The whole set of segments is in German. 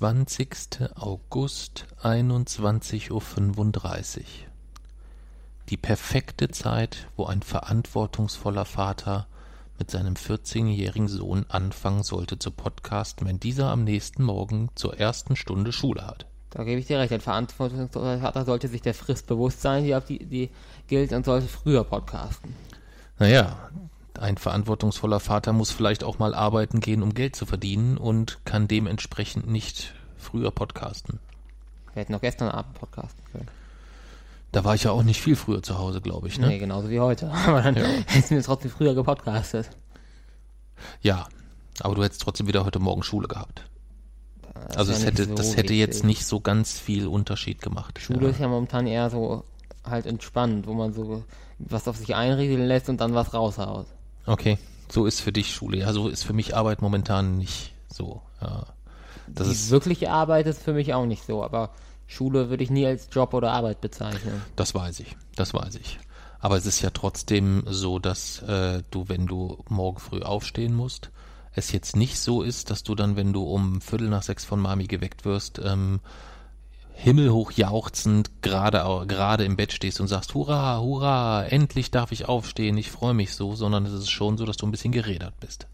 20. August 21.35 Uhr. Die perfekte Zeit, wo ein verantwortungsvoller Vater mit seinem 14-jährigen Sohn anfangen sollte zu podcasten, wenn dieser am nächsten Morgen zur ersten Stunde Schule hat. Da gebe ich dir recht. Ein verantwortungsvoller Vater sollte sich der Frist bewusst sein, die auf die, die gilt, und sollte früher podcasten. Naja, ein verantwortungsvoller Vater muss vielleicht auch mal arbeiten gehen, um Geld zu verdienen und kann dementsprechend nicht früher podcasten. Wir hätten noch gestern Abend podcasten können. Da war ich ja auch nicht viel früher zu Hause, glaube ich. Ne? Nee, genauso wie heute. Aber dann ja. hätten wir trotzdem früher gepodcastet. Ja, aber du hättest trotzdem wieder heute Morgen Schule gehabt. Das also es hätte, so das hätte jetzt nicht so ganz viel Unterschied gemacht. Schule ja. ist ja momentan eher so halt entspannt, wo man so was auf sich einregeln lässt und dann was raushaut. Okay, so ist für dich Schule. Ja, so ist für mich Arbeit momentan nicht so. Ja. Das die ist, wirkliche Arbeit ist für mich auch nicht so, aber Schule würde ich nie als Job oder Arbeit bezeichnen. das weiß ich, das weiß ich. Aber es ist ja trotzdem so, dass äh, du, wenn du morgen früh aufstehen musst, es jetzt nicht so ist, dass du dann, wenn du um Viertel nach sechs von Mami geweckt wirst, ähm, himmelhoch jauchzend gerade gerade im Bett stehst und sagst, hurra, hurra, endlich darf ich aufstehen, ich freue mich so, sondern es ist schon so, dass du ein bisschen gerädert bist.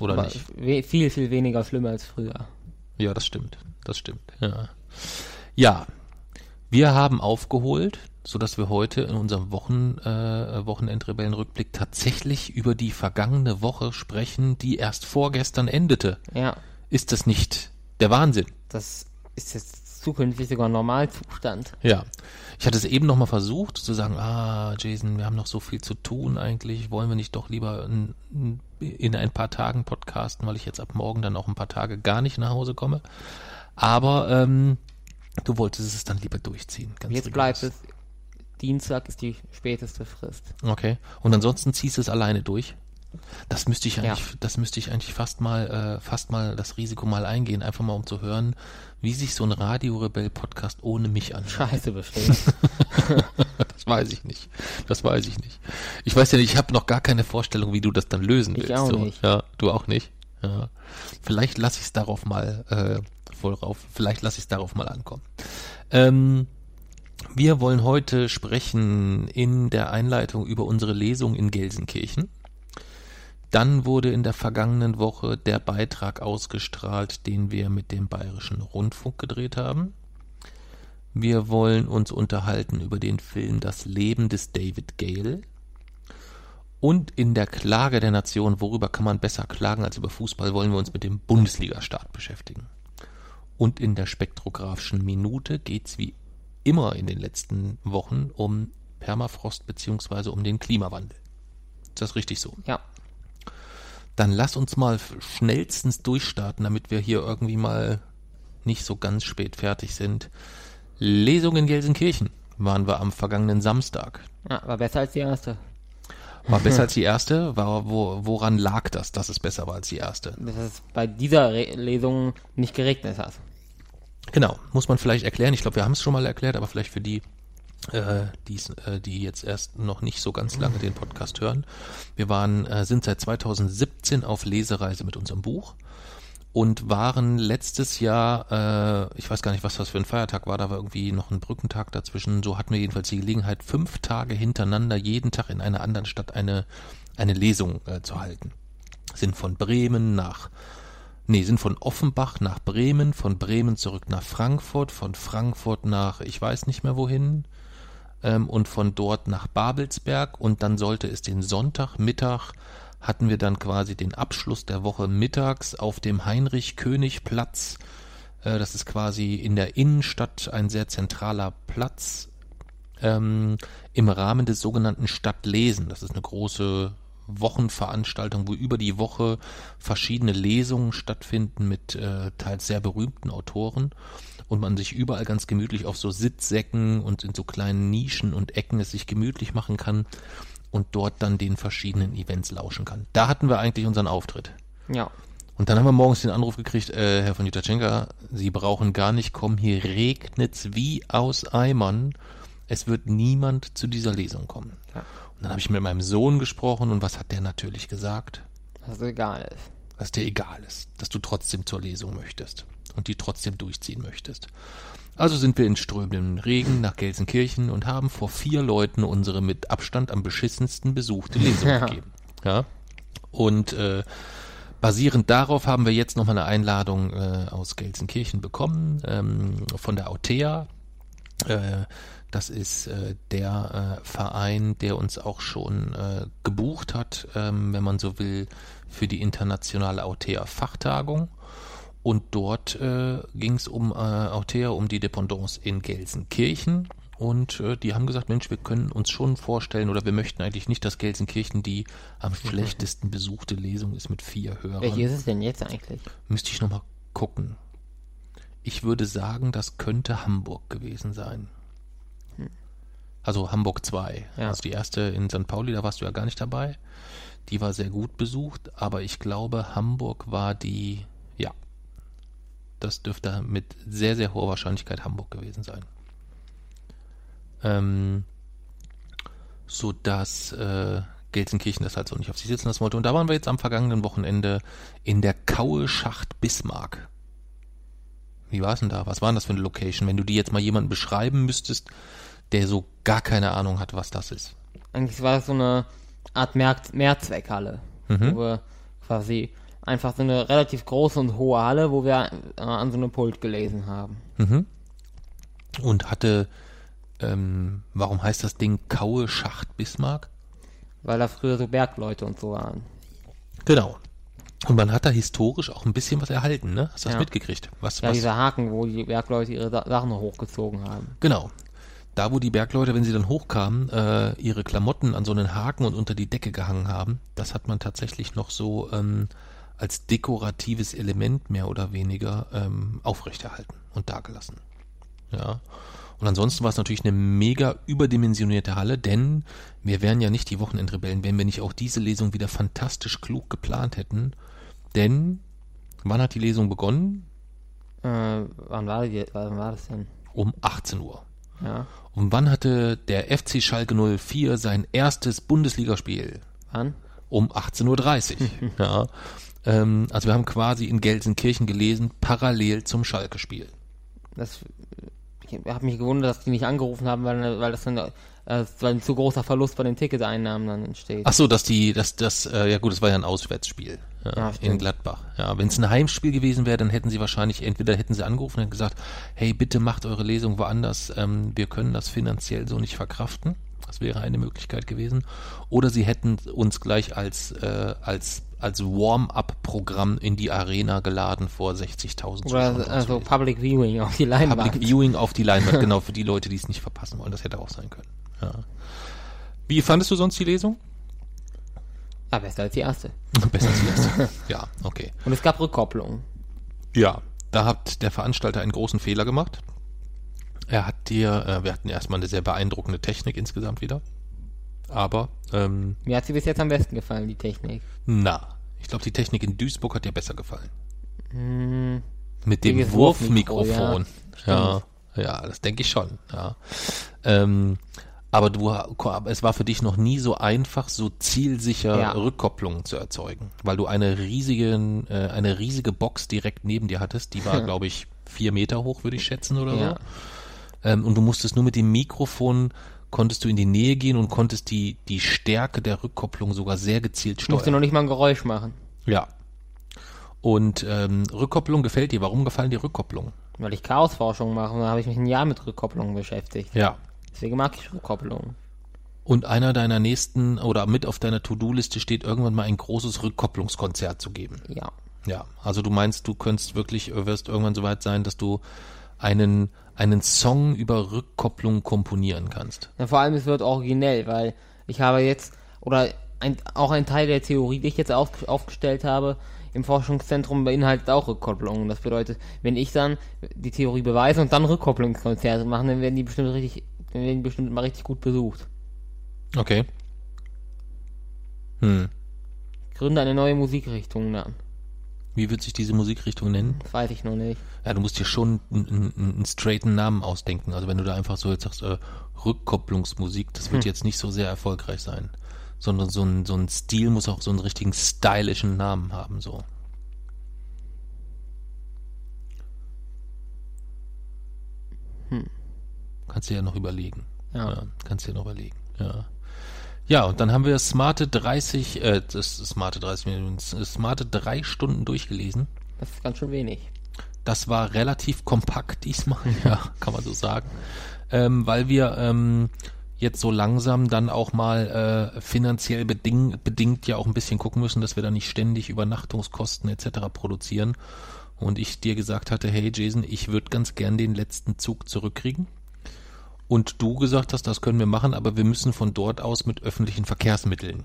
Oder aber nicht? viel, viel weniger schlimm als früher. Ja, das stimmt. Das stimmt. Ja. Ja. Wir haben aufgeholt, so dass wir heute in unserem Wochen, äh, Wochenendrebellenrückblick tatsächlich über die vergangene Woche sprechen, die erst vorgestern endete. Ja, Ist das nicht der Wahnsinn? das ist jetzt zukünftig sogar Normalzustand. Ja. Ich hatte es eben nochmal versucht zu sagen, ah, Jason, wir haben noch so viel zu tun eigentlich. Wollen wir nicht doch lieber in, in ein paar Tagen podcasten, weil ich jetzt ab morgen dann auch ein paar Tage gar nicht nach Hause komme. Aber ähm, du wolltest es dann lieber durchziehen. Ganz Jetzt rigoros. bleibt es, Dienstag ist die späteste Frist. Okay. Und ansonsten ziehst du es alleine durch? Das müsste ich eigentlich, Ja. das müsste ich eigentlich fast mal, äh, fast mal das Risiko mal eingehen, einfach mal um zu hören, wie sich so ein Radio-Rebell-Podcast ohne mich anhört. Scheiße bestimmt. Das weiß ich nicht. Das weiß ich nicht. Ich weiß ja nicht, ich habe noch gar keine Vorstellung, wie du das dann lösen Ich willst. auch so. nicht. Ja, du auch nicht. Ja. Vielleicht lasse ich es darauf mal äh, voll rauf. Vielleicht lasse ich es darauf mal ankommen. Ähm, wir wollen heute sprechen in der Einleitung über unsere Lesung in Gelsenkirchen. Dann wurde in der vergangenen Woche der Beitrag ausgestrahlt, den wir mit dem Bayerischen Rundfunk gedreht haben. Wir wollen uns unterhalten über den Film Das Leben des David Gale. Und in der Klage der Nation, worüber kann man besser klagen als über Fußball, wollen wir uns mit dem Bundesliga-Start beschäftigen. Und in der spektrographischen Minute geht's wie immer in den letzten Wochen um Permafrost beziehungsweise um den Klimawandel. Ist das richtig so? ja, Dann lass uns mal schnellstens durchstarten, damit wir hier irgendwie mal nicht so ganz spät fertig sind. Lesung in Gelsenkirchen waren wir am vergangenen Samstag. ja, war besser als die erste. War besser als die erste? War, wo, woran lag das, dass es besser war als die erste? Dass es bei dieser Re Lesung nicht geregnet hat. Genau, muss man vielleicht erklären. Ich glaube, wir haben es schon mal erklärt, aber vielleicht für die, äh, die's, äh, die jetzt erst noch nicht so ganz lange den Podcast hören. Wir waren, äh, sind seit 2017 auf Lesereise mit unserem Buch und waren letztes Jahr, äh, ich weiß gar nicht, was das für ein Feiertag war, da war irgendwie noch ein Brückentag dazwischen. So hatten wir jedenfalls die Gelegenheit, fünf Tage hintereinander jeden Tag in einer anderen Stadt eine, eine Lesung äh, zu halten. Sind von Bremen nach Nee, sind von Offenbach nach Bremen, von Bremen zurück nach Frankfurt, von Frankfurt nach ich weiß nicht mehr wohin und von dort nach Babelsberg und dann sollte es den Sonntagmittag hatten wir dann quasi den Abschluss der Woche mittags auf dem Heinrich-König-Platz. Äh, das ist quasi in der Innenstadt ein sehr zentraler Platz ähm, im Rahmen des sogenannten Stadtlesen. Das ist eine große Wochenveranstaltung, wo über die Woche verschiedene Lesungen stattfinden mit äh, teils sehr berühmten Autoren und man sich überall ganz gemütlich auf so Sitzsäcken und in so kleinen Nischen und Ecken es sich gemütlich machen kann und dort dann den verschiedenen Events lauschen kann. Da hatten wir eigentlich unseren Auftritt. Ja. Und dann haben wir morgens den Anruf gekriegt, äh, Herr von Jutachenka, Sie brauchen gar nicht kommen, hier regnet's wie aus Eimern. Es wird niemand zu dieser Lesung kommen. Ja. Und dann habe ich mit meinem Sohn gesprochen und was hat der natürlich gesagt? Dass es egal ist. Dass dir egal ist, dass du trotzdem zur Lesung möchtest und die trotzdem durchziehen möchtest. Also sind wir in strömendem Regen nach Gelsenkirchen und haben vor vier Leuten unsere mit Abstand am beschissensten besuchte Lesung Ja. gegeben. Ja. Und äh, basierend darauf haben wir jetzt nochmal eine Einladung äh, aus Gelsenkirchen bekommen ähm, von der Autea. Äh, das ist äh, der äh, Verein, der uns auch schon äh, gebucht hat, ähm, wenn man so will, für die internationale Autea-Fachtagung. Und dort äh, ging es um äh, Autea, um die Dependance in Gelsenkirchen. Und äh, die haben gesagt, Mensch, wir können uns schon vorstellen, oder wir möchten eigentlich nicht, dass Gelsenkirchen die am schlechtesten besuchte Lesung ist mit vier Hörern. Welche ist es denn jetzt eigentlich? Müsste ich nochmal gucken. Ich würde sagen, das könnte Hamburg gewesen sein. Also Hamburg 2. Ja. Also die erste in St. Pauli, da warst du ja gar nicht dabei. Die war sehr gut besucht, aber ich glaube, Hamburg war die, das dürfte mit sehr, sehr hoher Wahrscheinlichkeit Hamburg gewesen sein. Ähm, so dass äh, Gelsenkirchen das halt so nicht auf sich sitzen lassen wollte. Und da waren wir jetzt am vergangenen Wochenende in der Kaue Schacht Bismarck. Wie war es denn da? Was war denn das für eine Location? Wenn du die jetzt mal jemanden beschreiben müsstest, der so gar keine Ahnung hat, was das ist. Eigentlich war das so eine Art Mehr Mehrzweckhalle, Mhm. wo wir quasi einfach so eine relativ große und hohe Halle, wo wir äh, an so einem Pult gelesen haben. Mhm. Und hatte, ähm, warum heißt das Ding Kaue Schacht Bismarck? Weil da früher so Bergleute und so waren. Genau. Und man hat da historisch auch ein bisschen was erhalten, ne? Hast du das Ja. mitgekriegt? Was, Ja, was? dieser Haken, wo die Bergleute ihre Sa Sachen hochgezogen haben. Genau. Da, wo die Bergleute, wenn sie dann hochkamen, äh, ihre Klamotten an so einen Haken und unter die Decke gehangen haben, das hat man tatsächlich noch so ähm, als dekoratives Element mehr oder weniger ähm, aufrechterhalten und dagelassen. Ja. Und ansonsten war es natürlich eine mega überdimensionierte Halle, denn wir wären ja nicht die Wochenendrebellen, wenn wir nicht auch diese Lesung wieder fantastisch klug geplant hätten. Denn wann hat die Lesung begonnen? Äh, wann war, die, wann war das denn? Um 18 Uhr. Ja, Und wann hatte der FC Schalke 04 sein erstes Bundesligaspiel? wann? Um 18.30 Uhr. ja. Ähm, also wir haben quasi in Gelsenkirchen gelesen, parallel zum Schalke-Spiel. Das, ich habe mich gewundert, dass die nicht angerufen haben, weil, weil das dann äh, weil ein zu großer Verlust bei den Ticketeinnahmen dann entsteht. Ach so, dass die, dass das, äh, ja gut, es war ja ein Auswärtsspiel ja, Ja, in. Gladbach. Ja, wenn es ein Heimspiel gewesen wäre, dann hätten sie wahrscheinlich entweder hätten sie angerufen und gesagt, hey, bitte macht eure Lesung woanders, ähm, wir können das finanziell so nicht verkraften. Das wäre eine Möglichkeit gewesen. Oder sie hätten uns gleich als äh, als als Warm-up-Programm in die Arena geladen vor 60.000 Oder Zuschauern. also Public Viewing auf die Leinwand. Public Viewing auf die Leinwand, genau, für die Leute, die es nicht verpassen wollen. Das hätte auch sein können. Ja. Wie fandest du sonst die Lesung? Ah, besser als die erste. Besser als die erste. Ja, okay. Und es gab Rückkopplungen. Ja, da hat der Veranstalter einen großen Fehler gemacht. Er hat dir, äh, wir hatten erstmal eine sehr beeindruckende Technik insgesamt wieder. Aber, ähm, Mir hat sie bis jetzt am besten gefallen, die Technik. na, ich glaube, die Technik in Duisburg hat dir besser gefallen. Hm, Mit dem Wurfmikrofon. Wurfmikro, Ja, ja, das denke ich schon. Ja. Ähm, aber du, es war für dich noch nie so einfach, so zielsicher Ja. Rückkopplungen zu erzeugen, weil du eine riesige, äh, eine riesige Box direkt neben dir hattest. Die war, glaube ich, vier Meter hoch, würde ich schätzen oder Ja. so. Ähm, und du musstest nur mit dem Mikrofon konntest du in die Nähe gehen und konntest die die Stärke der Rückkopplung sogar sehr gezielt ich musste steuern. noch nicht mal ein Geräusch machen, Ja. Und ähm, Rückkopplung gefällt dir. Warum gefallen dir Rückkopplungen? weil ich Chaosforschung mache und da habe ich mich ein Jahr mit Rückkopplungen beschäftigt. Ja. Deswegen mag ich Rückkopplungen. Und einer deiner nächsten oder mit auf deiner To-Do-Liste steht, irgendwann mal ein großes Rückkopplungskonzert zu geben. Ja. Ja, also du meinst, du könntest wirklich, wirst irgendwann so weit sein, dass du einen, einen Song über Rückkopplung komponieren kannst. ja. Vor allem es wird originell, weil ich habe jetzt, oder ein, auch ein Teil der Theorie, die ich jetzt auf, aufgestellt habe, im Forschungszentrum beinhaltet auch Rückkopplungen. Das bedeutet, wenn ich dann die Theorie beweise und dann Rückkopplungskonzerte machen, dann werden die bestimmt richtig, dann werden die bestimmt mal richtig gut besucht. Okay. Hm. Gründe eine neue Musikrichtung dann. Wie wird sich diese Musikrichtung nennen? Das weiß ich noch nicht. Ja, du musst dir schon einen, einen, straighten Namen ausdenken. Also wenn du da einfach so jetzt sagst, äh, Rückkopplungsmusik, das wird Hm. jetzt nicht so sehr erfolgreich sein. Sondern so ein, so ein Stil muss auch so einen richtigen stylischen Namen haben, so. Kannst du ja noch überlegen. Ja. kannst du dir noch überlegen. Ja. Ja, und dann haben wir smarte 30, äh, das smarte 30 Minuten, smarte drei Stunden durchgelesen. Das ist ganz schön wenig. Das war relativ kompakt diesmal, ja, kann man so sagen. Ähm, weil wir ähm, jetzt so langsam dann auch mal äh, finanziell beding bedingt ja auch ein bisschen gucken müssen, dass wir da nicht ständig Übernachtungskosten etc. produzieren. Und ich dir gesagt hatte, hey Jason, ich würde ganz gern den letzten Zug zurückkriegen. Und du gesagt hast, das können wir machen, aber wir müssen von dort aus mit öffentlichen Verkehrsmitteln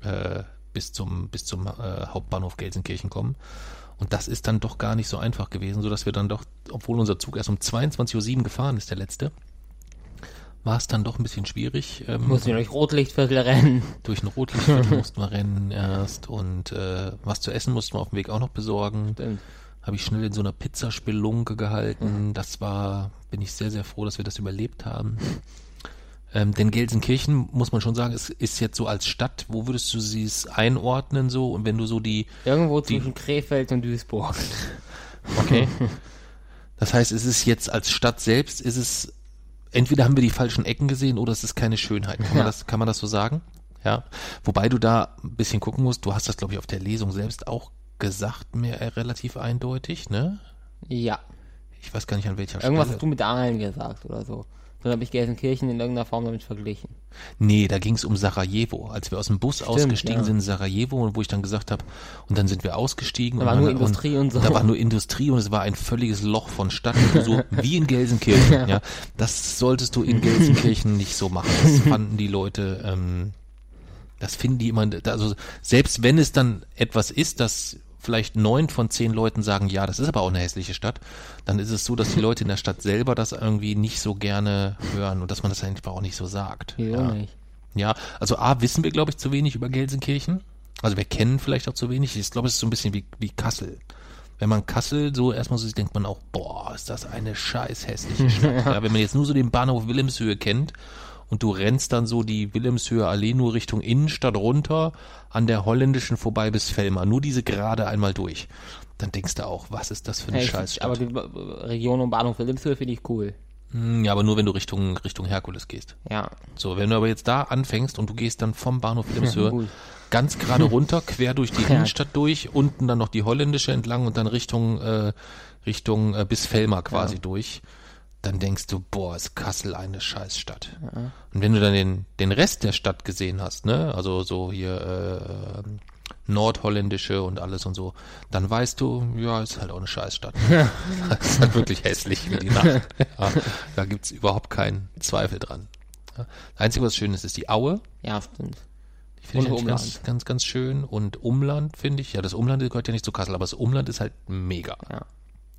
äh, bis zum bis zum äh, Hauptbahnhof Gelsenkirchen kommen. Und das ist dann doch gar nicht so einfach gewesen, so dass wir dann doch, obwohl unser Zug erst um 22.07 Uhr gefahren ist, der letzte, war es dann doch ein bisschen schwierig. Ähm, Muss ich durch Rotlichtviertel rennen. durch ein Rotlichtviertel mussten wir rennen erst und äh, was zu essen mussten wir auf dem Weg auch noch besorgen. Stimmt. Habe ich schnell in so einer Pizzaspelunke gehalten. Das war, bin ich sehr, sehr froh, dass wir das überlebt haben. Ähm, denn Gelsenkirchen, muss man schon sagen, ist, ist jetzt so als Stadt, wo würdest du sie es einordnen so? Und wenn du so die, Irgendwo Die- zwischen Krefeld und Duisburg. Okay. Das heißt, es ist jetzt als Stadt selbst, ist es, entweder haben wir die falschen Ecken gesehen oder es ist keine Schönheit. Kann man, Ja. das, kann man das so sagen? Ja. Wobei du da ein bisschen gucken musst, du hast das, glaube ich, auf der Lesung selbst auch gesagt, mir äh, relativ eindeutig, ne? Ja. Ich weiß gar nicht an welcher Irgendwas Stelle. hast du mit Aalen gesagt oder so. Dann habe ich Gelsenkirchen in irgendeiner Form damit verglichen. Nee, da ging es um Sarajevo. Als wir aus dem Bus ausgestiegen ja. sind in Sarajevo und wo ich dann gesagt habe, und dann sind wir ausgestiegen. Da und war nur dann- Industrie und so. Da war nur Industrie und es war ein völliges Loch von Stadt, so wie in Gelsenkirchen. ja. Das solltest du in Gelsenkirchen nicht so machen. Das fanden die Leute, ähm, das finden die immer, also selbst wenn es dann etwas ist, das vielleicht neun von zehn Leuten sagen, ja, das ist aber auch eine hässliche Stadt, dann ist es so, dass die Leute in der Stadt selber das irgendwie nicht so gerne hören und dass man das einfach auch nicht so sagt. Wieso ja. nicht? Ja, also A, wissen wir, glaube ich, zu wenig über Gelsenkirchen. Also wir kennen vielleicht auch zu wenig. Ich glaube, es ist so ein bisschen wie, wie Kassel. Wenn man Kassel so erstmal so sieht, denkt man auch, boah, ist das eine scheiß hässliche Stadt. ja, wenn man jetzt nur so den Bahnhof Wilhelmshöhe kennt und du rennst dann so die Wilhelmshöhe Allee nur Richtung Innenstadt runter, an der holländischen vorbei bis Fellmar, nur diese gerade einmal durch, dann denkst du auch, was ist das für eine Hey, Scheißstadt. aber die Region um Bahnhof Wilhelmshöhe finde ich cool. Hm, ja, aber nur wenn du Richtung, Richtung Herkules gehst. Ja. So, wenn du aber jetzt da anfängst und du gehst dann vom Bahnhof Wilhelmshöhe ganz gerade runter, quer durch die Ja. Innenstadt durch, unten dann noch die holländische entlang und dann Richtung, äh, Richtung äh, bis Fellmar quasi Ja. durch, dann denkst du, boah, ist Kassel eine Scheißstadt. Und wenn du dann den, den Rest der Stadt gesehen hast, ne, also so hier äh, nordholländische und alles und so, dann weißt du, ja, ist halt auch eine Scheißstadt. das ist halt wirklich hässlich wie die Nacht. Ja, da gibt's überhaupt keinen Zweifel dran. Ja. Das Einzige, was schön ist, ist die Aue. Ja, stimmt. Die finde ich Und eigentlich ganz, Umland. ganz, ganz schön. Und Umland finde ich, ja, das Umland gehört ja nicht zu Kassel, aber das Umland ist halt mega. Ja.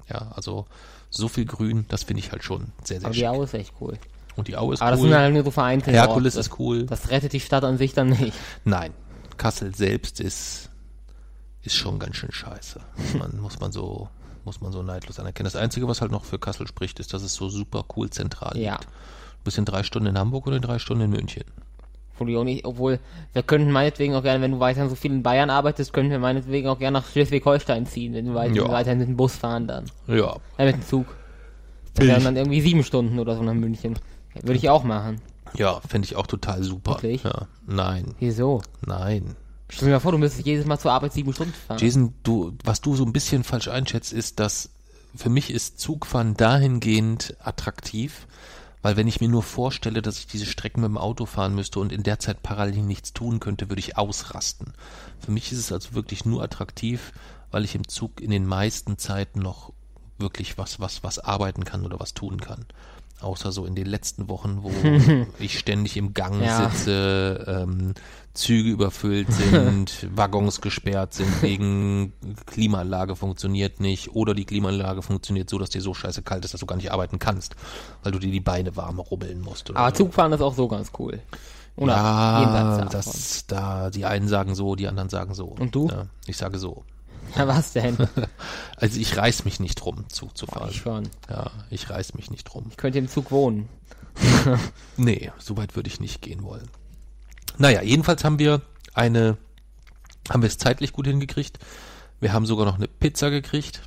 Ja, also so viel Grün, das finde ich halt schon sehr, sehr Aber die. Aue ist echt cool. Und die Aue ist Aber das cool. sind halt nur so Vereinte. Herkules das, ist cool. Das rettet die Stadt an sich dann nicht. Nein, Kassel selbst ist, ist schon ganz schön scheiße. Muss man, muss man so, muss man so neidlos anerkennen. Das Einzige, was halt noch für Kassel spricht, ist, dass es so super cool zentral Ja. liegt. Du bist in drei Stunden in Hamburg oder in drei Stunden in München. Nicht, obwohl, wir könnten meinetwegen auch gerne, wenn du weiterhin so viel in Bayern arbeitest, könnten wir meinetwegen auch gerne nach Schleswig-Holstein ziehen, wenn wir weiter, Ja. weiterhin mit dem Bus fahren dann. Ja, Äh, mit dem Zug. Das Will wären dann irgendwie sieben Stunden oder so nach München. Würde ich auch machen. ja, fände ich auch total super. Wirklich? Ja, nein, Wieso? nein. Stell dir mal vor, du müsstest jedes Mal zur Arbeit sieben Stunden fahren. Jason, du, was du so ein bisschen falsch einschätzt, ist, dass für mich ist Zugfahren dahingehend attraktiv, weil wenn ich mir nur vorstelle, dass ich diese Strecken mit dem Auto fahren müsste und in der Zeit parallel nichts tun könnte, würde ich ausrasten. Für mich ist es also wirklich nur attraktiv, weil ich im Zug in den meisten Zeiten noch wirklich was, was, was arbeiten kann oder was tun kann. Außer so in den letzten Wochen, wo ich ständig im Gang Ja. sitze, ähm, Züge überfüllt sind, Waggons gesperrt sind wegen Klimaanlage funktioniert nicht oder die Klimaanlage funktioniert so, dass dir so scheiße kalt ist, dass du gar nicht arbeiten kannst, weil du dir die Beine warm rubbeln musst. Aber so. Zugfahren ist auch so ganz cool. Oder Ja, das, da, die einen sagen so, die anderen sagen so. Und du? Ja, ich sage so. Ja, was denn? Also ich reiß mich nicht drum, Zug zu fahren. ich schon. Ja, ich reiß mich nicht drum. Ich könnte im Zug wohnen. Nee, so weit würde ich nicht gehen wollen. Naja, jedenfalls haben wir eine, haben wir es zeitlich gut hingekriegt. Wir haben sogar noch eine Pizza gekriegt.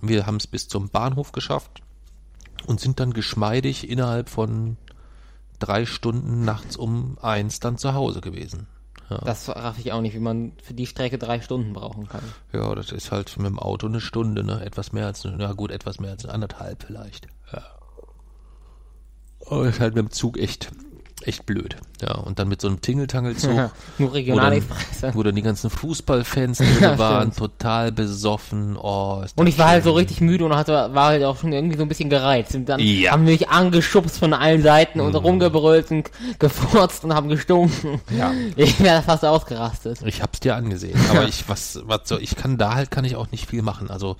Wir haben es bis zum Bahnhof geschafft und sind dann geschmeidig innerhalb von drei Stunden nachts um eins dann zu Hause gewesen. Das raff ich auch nicht, wie man für die Strecke drei Stunden brauchen kann. Ja, das ist halt mit dem Auto eine Stunde, ne? Etwas mehr als, na gut, etwas mehr als anderthalb vielleicht. Ja. Aber ist halt mit dem Zug echt, echt blöd. Ja, und dann mit so einem Tingeltangelzug. Nur wo dann, Regionalexpress. wo dann die ganzen Fußballfans Ja, waren, total besoffen. Oh, Und ich war halt so schön. richtig müde und hatte, war halt auch schon irgendwie so ein bisschen gereizt. Und dann Ja. haben mich angeschubst von allen Seiten und rumgebrüllt und gefurzt und haben gestunken. Ja. Ich wäre fast ausgerastet. Ich hab's dir angesehen. Aber ich, was, was soll, ich kann da halt, kann ich auch nicht viel machen. Also,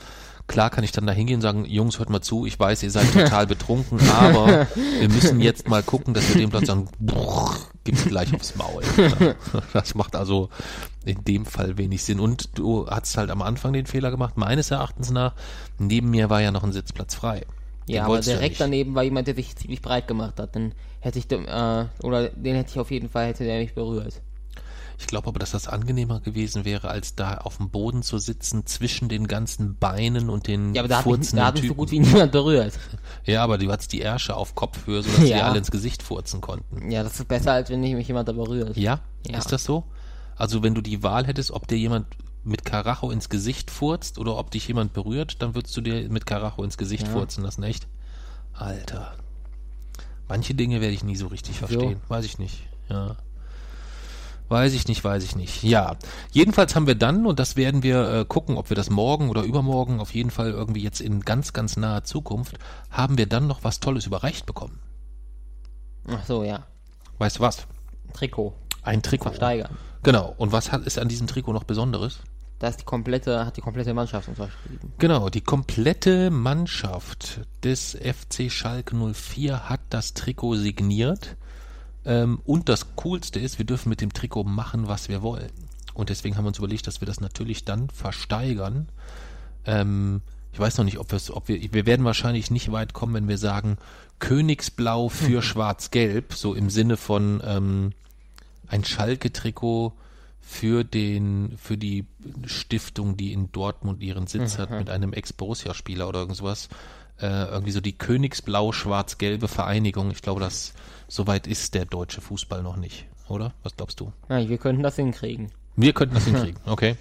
klar kann ich dann da hingehen und sagen, Jungs, hört mal zu, ich weiß, ihr seid total betrunken, aber wir müssen jetzt mal gucken, dass wir dem Platz sagen, brrr, gibt's gleich aufs Maul. Ja. Das macht also in dem Fall wenig Sinn. Und du hast halt am Anfang den Fehler gemacht, meines Erachtens nach, neben mir war ja noch ein Sitzplatz frei. Den Ja, aber direkt nicht. daneben war jemand, der sich ziemlich breit gemacht hat. Dann hätte ich, äh, oder den hätte ich auf jeden Fall, hätte der mich berührt. Ich glaube aber, dass das angenehmer gewesen wäre, als da auf dem Boden zu sitzen, zwischen den ganzen Beinen und den Ja, aber da hat, mich, da hat mich so gut wie niemand berührt. Ja, aber du hattest die Ärsche auf Kopfhöhe, sodass Ja. alle ins Gesicht furzen konnten. Ja, das ist besser, als wenn mich jemand da berührt. Ja? Ja. Ist das so? Also wenn du die Wahl hättest, ob dir jemand mit Karacho ins Gesicht furzt oder ob dich jemand berührt, dann würdest du dir mit Karacho ins Gesicht Ja. furzen lassen, echt? Alter. Manche Dinge werde ich nie so richtig verstehen. Weiß ich nicht. Ja. Weiß ich nicht, weiß ich nicht. Ja, jedenfalls haben wir dann, und das werden wir äh, gucken, ob wir das morgen oder übermorgen, auf jeden Fall irgendwie jetzt in ganz, ganz naher Zukunft, haben wir dann noch was Tolles überreicht bekommen. Ach so, ja. Weißt du was? Trikot. Ein Trikot. Versteigern. Genau. Und was hat, ist an diesem Trikot noch Besonderes? Da ist die komplette, hat die komplette Mannschaft unterschrieben. Genau, die komplette Mannschaft des FC Schalke 04 hat das Trikot signiert. Ähm, und das Coolste ist, wir dürfen mit dem Trikot machen, was wir wollen. Und deswegen haben wir uns überlegt, dass wir das natürlich dann versteigern. Ähm, ich weiß noch nicht, ob, ob wir, wir werden wahrscheinlich nicht weit kommen, wenn wir sagen, Königsblau für Schwarz-Gelb, so im Sinne von ähm, ein Schalke-Trikot für den, für die Stiftung, die in Dortmund ihren Sitz hat, mit einem Ex-Borussia-Spieler oder irgend sowas. Äh, irgendwie so die Königsblau-Schwarz-Gelbe Vereinigung. Ich glaube, das, soweit ist der deutsche Fußball noch nicht, oder? Was glaubst du? Ja, wir könnten das hinkriegen. Wir könnten das hinkriegen, okay.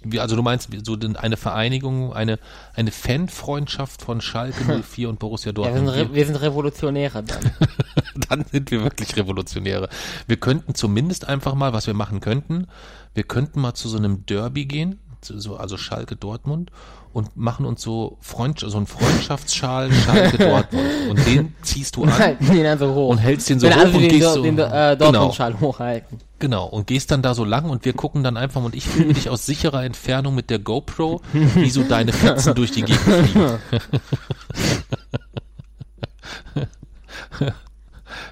Wie, also du meinst so eine Vereinigung, eine, eine Fanfreundschaft von Schalke 04 und Borussia Ja, wir, sind Dortmund. Wir sind Revolutionäre dann. dann sind wir wirklich Revolutionäre. Wir könnten zumindest einfach mal, was wir machen könnten, wir könnten mal zu so einem Derby gehen, zu so, also Schalke Dortmund und machen uns so Freund, so einen Freundschaftsschal Schalke Dortmund und den ziehst du an Halten den dann so hoch. und hältst den so Wenn hoch alle und gehst so den äh, genau, Dortmund-Schal hochhalten. genau und gehst dann da so lang und wir gucken dann einfach und ich filme dich aus sicherer Entfernung mit der GoPro, wie so deine Fetzen durch die Gegend fliegen.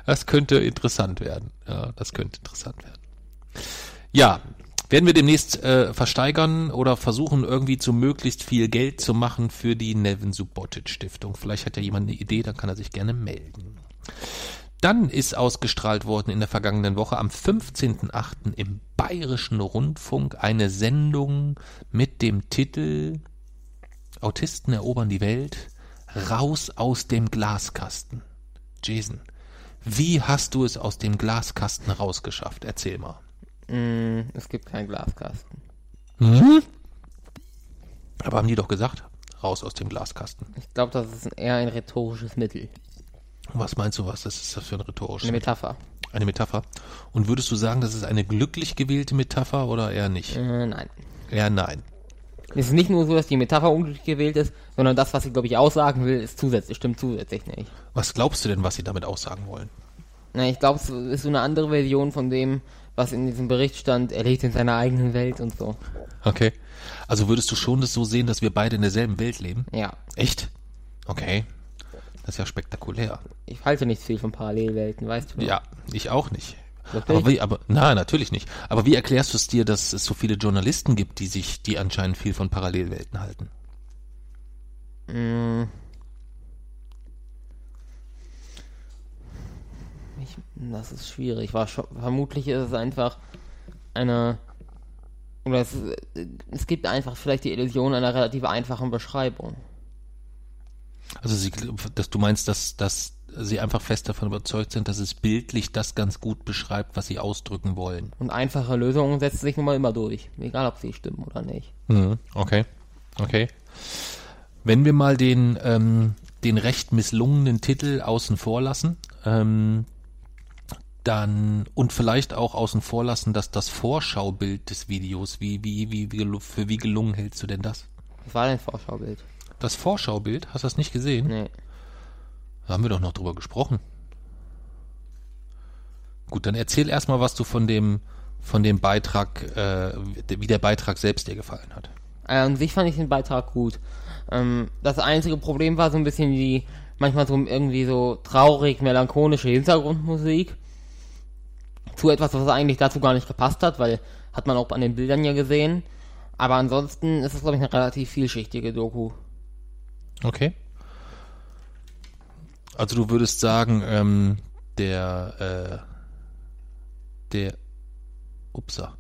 Das könnte interessant werden. Ja, das könnte interessant werden. Ja, werden wir demnächst äh, versteigern oder versuchen irgendwie zu möglichst viel Geld zu machen für die Nevin Subotic Stiftung. Vielleicht hat ja jemand eine Idee, dann kann er sich gerne melden. Dann ist ausgestrahlt worden in der vergangenen Woche am 15.08. im Bayerischen Rundfunk eine Sendung mit dem Titel Autisten erobern die Welt, raus aus dem Glaskasten. Jason, wie hast du es aus dem Glaskasten rausgeschafft? Erzähl mal. Mm, es gibt keinen Glaskasten. Aber haben die doch gesagt, raus aus dem Glaskasten. Ich glaube, das ist eher ein rhetorisches Mittel. Was meinst du, was das ist das für ein rhetorisches? Eine Metapher. eine Metapher. Und würdest du sagen, das ist eine glücklich gewählte Metapher oder eher nicht? Äh, nein. Eher nein. Es ist nicht nur so, dass die Metapher unglücklich gewählt ist, sondern das, was sie, glaube ich, aussagen will, ist zusätzlich, stimmt zusätzlich nicht. Was glaubst du denn, was sie damit aussagen wollen? Na, ich glaube, es ist so eine andere Version von dem, was in diesem Bericht stand, er lebt in seiner eigenen Welt und so. Okay. Also würdest du schon das so sehen, dass wir beide in derselben Welt leben? Ja. Echt? Okay. Das ist ja spektakulär. Ich halte nicht viel von Parallelwelten, weißt du? Ja, ich auch nicht. Wirklich? Aber wie, aber, na, natürlich nicht. Aber wie erklärst du es dir, dass es so viele Journalisten gibt, die sich, die anscheinend viel von Parallelwelten halten? Mm. Ich, das ist schwierig. War scho- vermutlich ist es einfach eine. Oder es, es gibt einfach vielleicht die Illusion einer relativ einfachen Beschreibung. Also sie, dass du meinst, dass, dass sie einfach fest davon überzeugt sind, dass es bildlich das ganz gut beschreibt, was sie ausdrücken wollen. Und einfache Lösungen setzen sich nun mal immer durch. Egal, ob sie stimmen oder nicht. Mhm, okay. Okay. Wenn wir mal den, ähm, den recht misslungenen Titel außen vor lassen, ähm, dann und vielleicht auch außen vor lassen, dass das Vorschaubild des Videos, wie, wie, wie, wie, für wie gelungen hältst du denn das? Was war denn Vorschaubild? Das Vorschaubild, hast du das nicht gesehen? Nee. Da haben wir doch noch drüber gesprochen. Gut, dann erzähl erstmal, was du von dem, von dem Beitrag, äh, wie der Beitrag selbst dir gefallen hat. Äh, An sich fand ich den Beitrag gut. Ähm, das einzige Problem war so ein bisschen die, manchmal so irgendwie so traurig, melancholische Hintergrundmusik. Zu etwas, was eigentlich dazu gar nicht gepasst hat, weil hat man auch an den Bildern ja gesehen. Aber ansonsten ist es, glaube ich, eine relativ vielschichtige Doku. Okay. Also du würdest sagen, ähm, der, äh, der, upsa,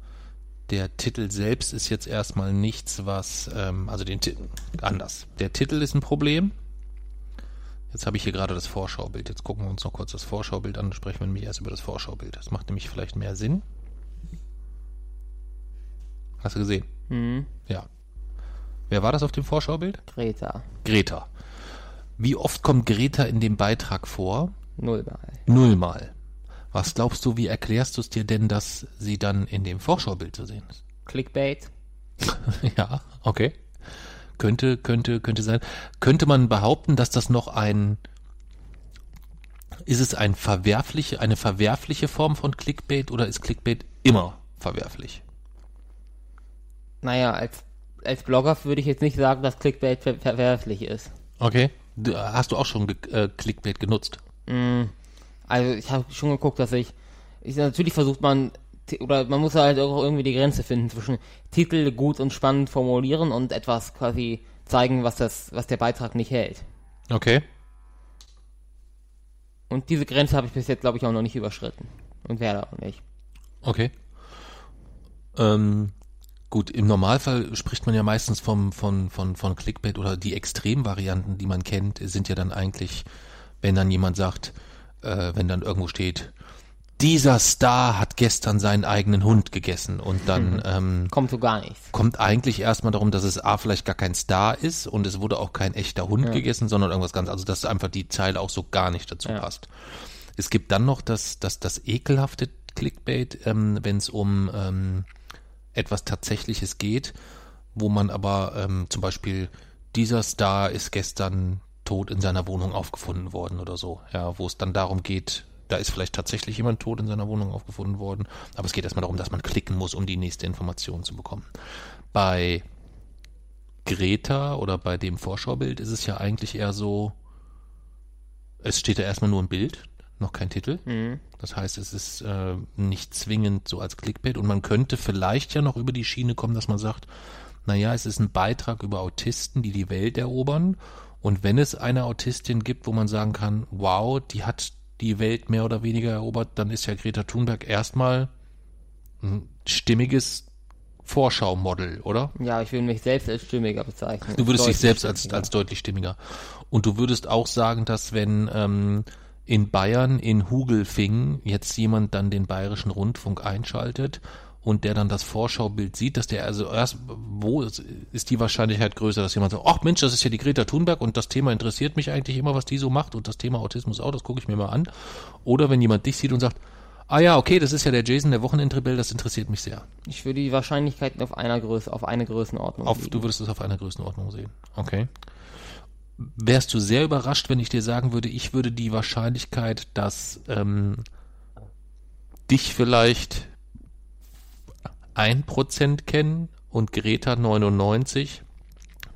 der Titel selbst ist jetzt erstmal nichts, was, ähm, also den Titel, anders. Der Titel ist ein Problem. Jetzt habe ich hier gerade das Vorschaubild. Jetzt gucken wir uns noch kurz das Vorschaubild an und sprechen wir nämlich erst über das Vorschaubild. Das macht nämlich vielleicht mehr Sinn. Hast du gesehen? Mhm. Ja. Wer war das auf dem Vorschaubild? Greta. Greta. Wie oft kommt Greta in dem Beitrag vor? Nullmal. Nullmal. Was glaubst du, wie erklärst du es dir denn, dass sie dann in dem Vorschaubild zu sehen ist? Clickbait. ja, okay. Könnte, könnte, könnte sein. Könnte man behaupten, dass das noch ein, ist es ein verwerfliche, eine verwerfliche Form von Clickbait oder ist Clickbait immer verwerflich? Naja, als, als Blogger würde ich jetzt nicht sagen, dass Clickbait ver verwerflich ist. Okay. Du- Hast du auch schon äh, Clickbait genutzt? Mm, Also ich habe schon geguckt, dass ich, ich natürlich versucht man oder man muss halt auch irgendwie die Grenze finden zwischen Titel gut und spannend formulieren und etwas quasi zeigen, was das, was der Beitrag nicht hält. Okay. Und diese Grenze habe ich bis jetzt, glaube ich, auch noch nicht überschritten und werde auch nicht. Okay. Ähm, gut, im Normalfall spricht man ja meistens vom, von, von, von Clickbait oder die Extremvarianten, die man kennt, sind ja dann eigentlich, wenn dann jemand sagt, äh, wenn dann irgendwo steht, dieser Star hat gestern seinen eigenen Hund gegessen und dann ähm, Kommt so gar nichts. kommt eigentlich erstmal darum, dass es A vielleicht gar kein Star ist und es wurde auch kein echter Hund Ja. gegessen, sondern irgendwas ganz, also dass einfach die Zeile auch so gar nicht dazu Ja. passt. Es gibt dann noch das, das, das ekelhafte Clickbait, ähm, wenn es um ähm, etwas Tatsächliches geht, wo man aber ähm, zum Beispiel dieser Star ist gestern tot in seiner Wohnung aufgefunden worden oder so, ja, wo es dann darum geht, da ist vielleicht tatsächlich jemand tot in seiner Wohnung aufgefunden worden, aber es geht erstmal darum, dass man klicken muss, um die nächste Information zu bekommen. Bei Greta oder bei dem Vorschaubild ist es ja eigentlich eher so, es steht da erstmal nur ein Bild, noch kein Titel. Mhm. Das heißt, es ist äh, nicht zwingend so als Clickbait und man könnte vielleicht ja noch über die Schiene kommen, dass man sagt, naja, es ist ein Beitrag über Autisten, die die Welt erobern und wenn es eine Autistin gibt, wo man sagen kann, wow, die hat die Welt mehr oder weniger erobert, dann ist ja Greta Thunberg erstmal ein stimmiges Vorschaumodel, oder? Ja, ich würde mich selbst als stimmiger bezeichnen. Du würdest dich selbst als, als deutlich stimmiger. Und du würdest auch sagen, dass wenn ähm, in Bayern in Hugelfingen jetzt jemand dann den bayerischen Rundfunk einschaltet und der dann das Vorschaubild sieht, dass der also erst, wo ist, die Wahrscheinlichkeit größer, dass jemand sagt, ach Mensch, das ist ja die Greta Thunberg und das Thema interessiert mich eigentlich immer, was die so macht und das Thema Autismus auch, das gucke ich mir mal an. Oder wenn jemand dich sieht und sagt, Ah ja, okay, das ist ja der Jason, der Wochenendrebell, das interessiert mich sehr. Ich würde die Wahrscheinlichkeiten auf einer Größe, auf eine Größenordnung Auf, legen. du würdest es auf einer Größenordnung sehen. Okay. Wärst du sehr überrascht, wenn ich dir sagen würde, ich würde die Wahrscheinlichkeit, dass ähm, dich vielleicht ein Prozent kennen und Greta 99,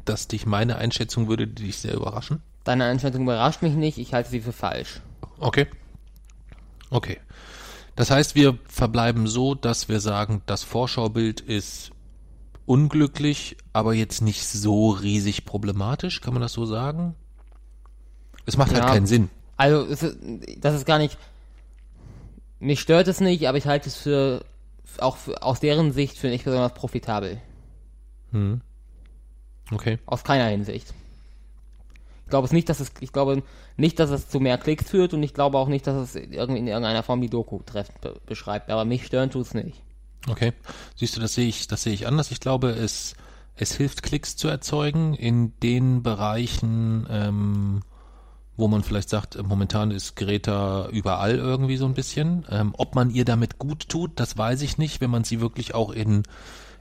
dass dich meine Einschätzung würde die dich sehr überraschen? Deine Einschätzung überrascht mich nicht, ich halte sie für falsch. Okay. Okay. Das heißt, wir verbleiben so, dass wir sagen, das Vorschaubild ist unglücklich, aber jetzt nicht so riesig problematisch, kann man das so sagen? Es macht halt Ja. keinen Sinn. Also, das ist gar nicht. Mich stört es nicht, aber ich halte es für, auch für, aus deren Sicht für nicht besonders profitabel. Okay. Aus keiner Hinsicht. Ich glaube es nicht, dass es, ich glaube nicht, dass es zu mehr Klicks führt und ich glaube auch nicht, dass es irgendwie in irgendeiner Form die Doku treffend be beschreibt. Aber mich stören tut es nicht. Okay. Siehst du, das sehe ich, das sehe ich anders. Ich glaube, es, es hilft Klicks zu erzeugen in den Bereichen, ähm, wo man vielleicht sagt, äh, momentan ist Greta überall irgendwie so ein bisschen. Ähm, ob man ihr damit gut tut, das weiß ich nicht, wenn man sie wirklich auch in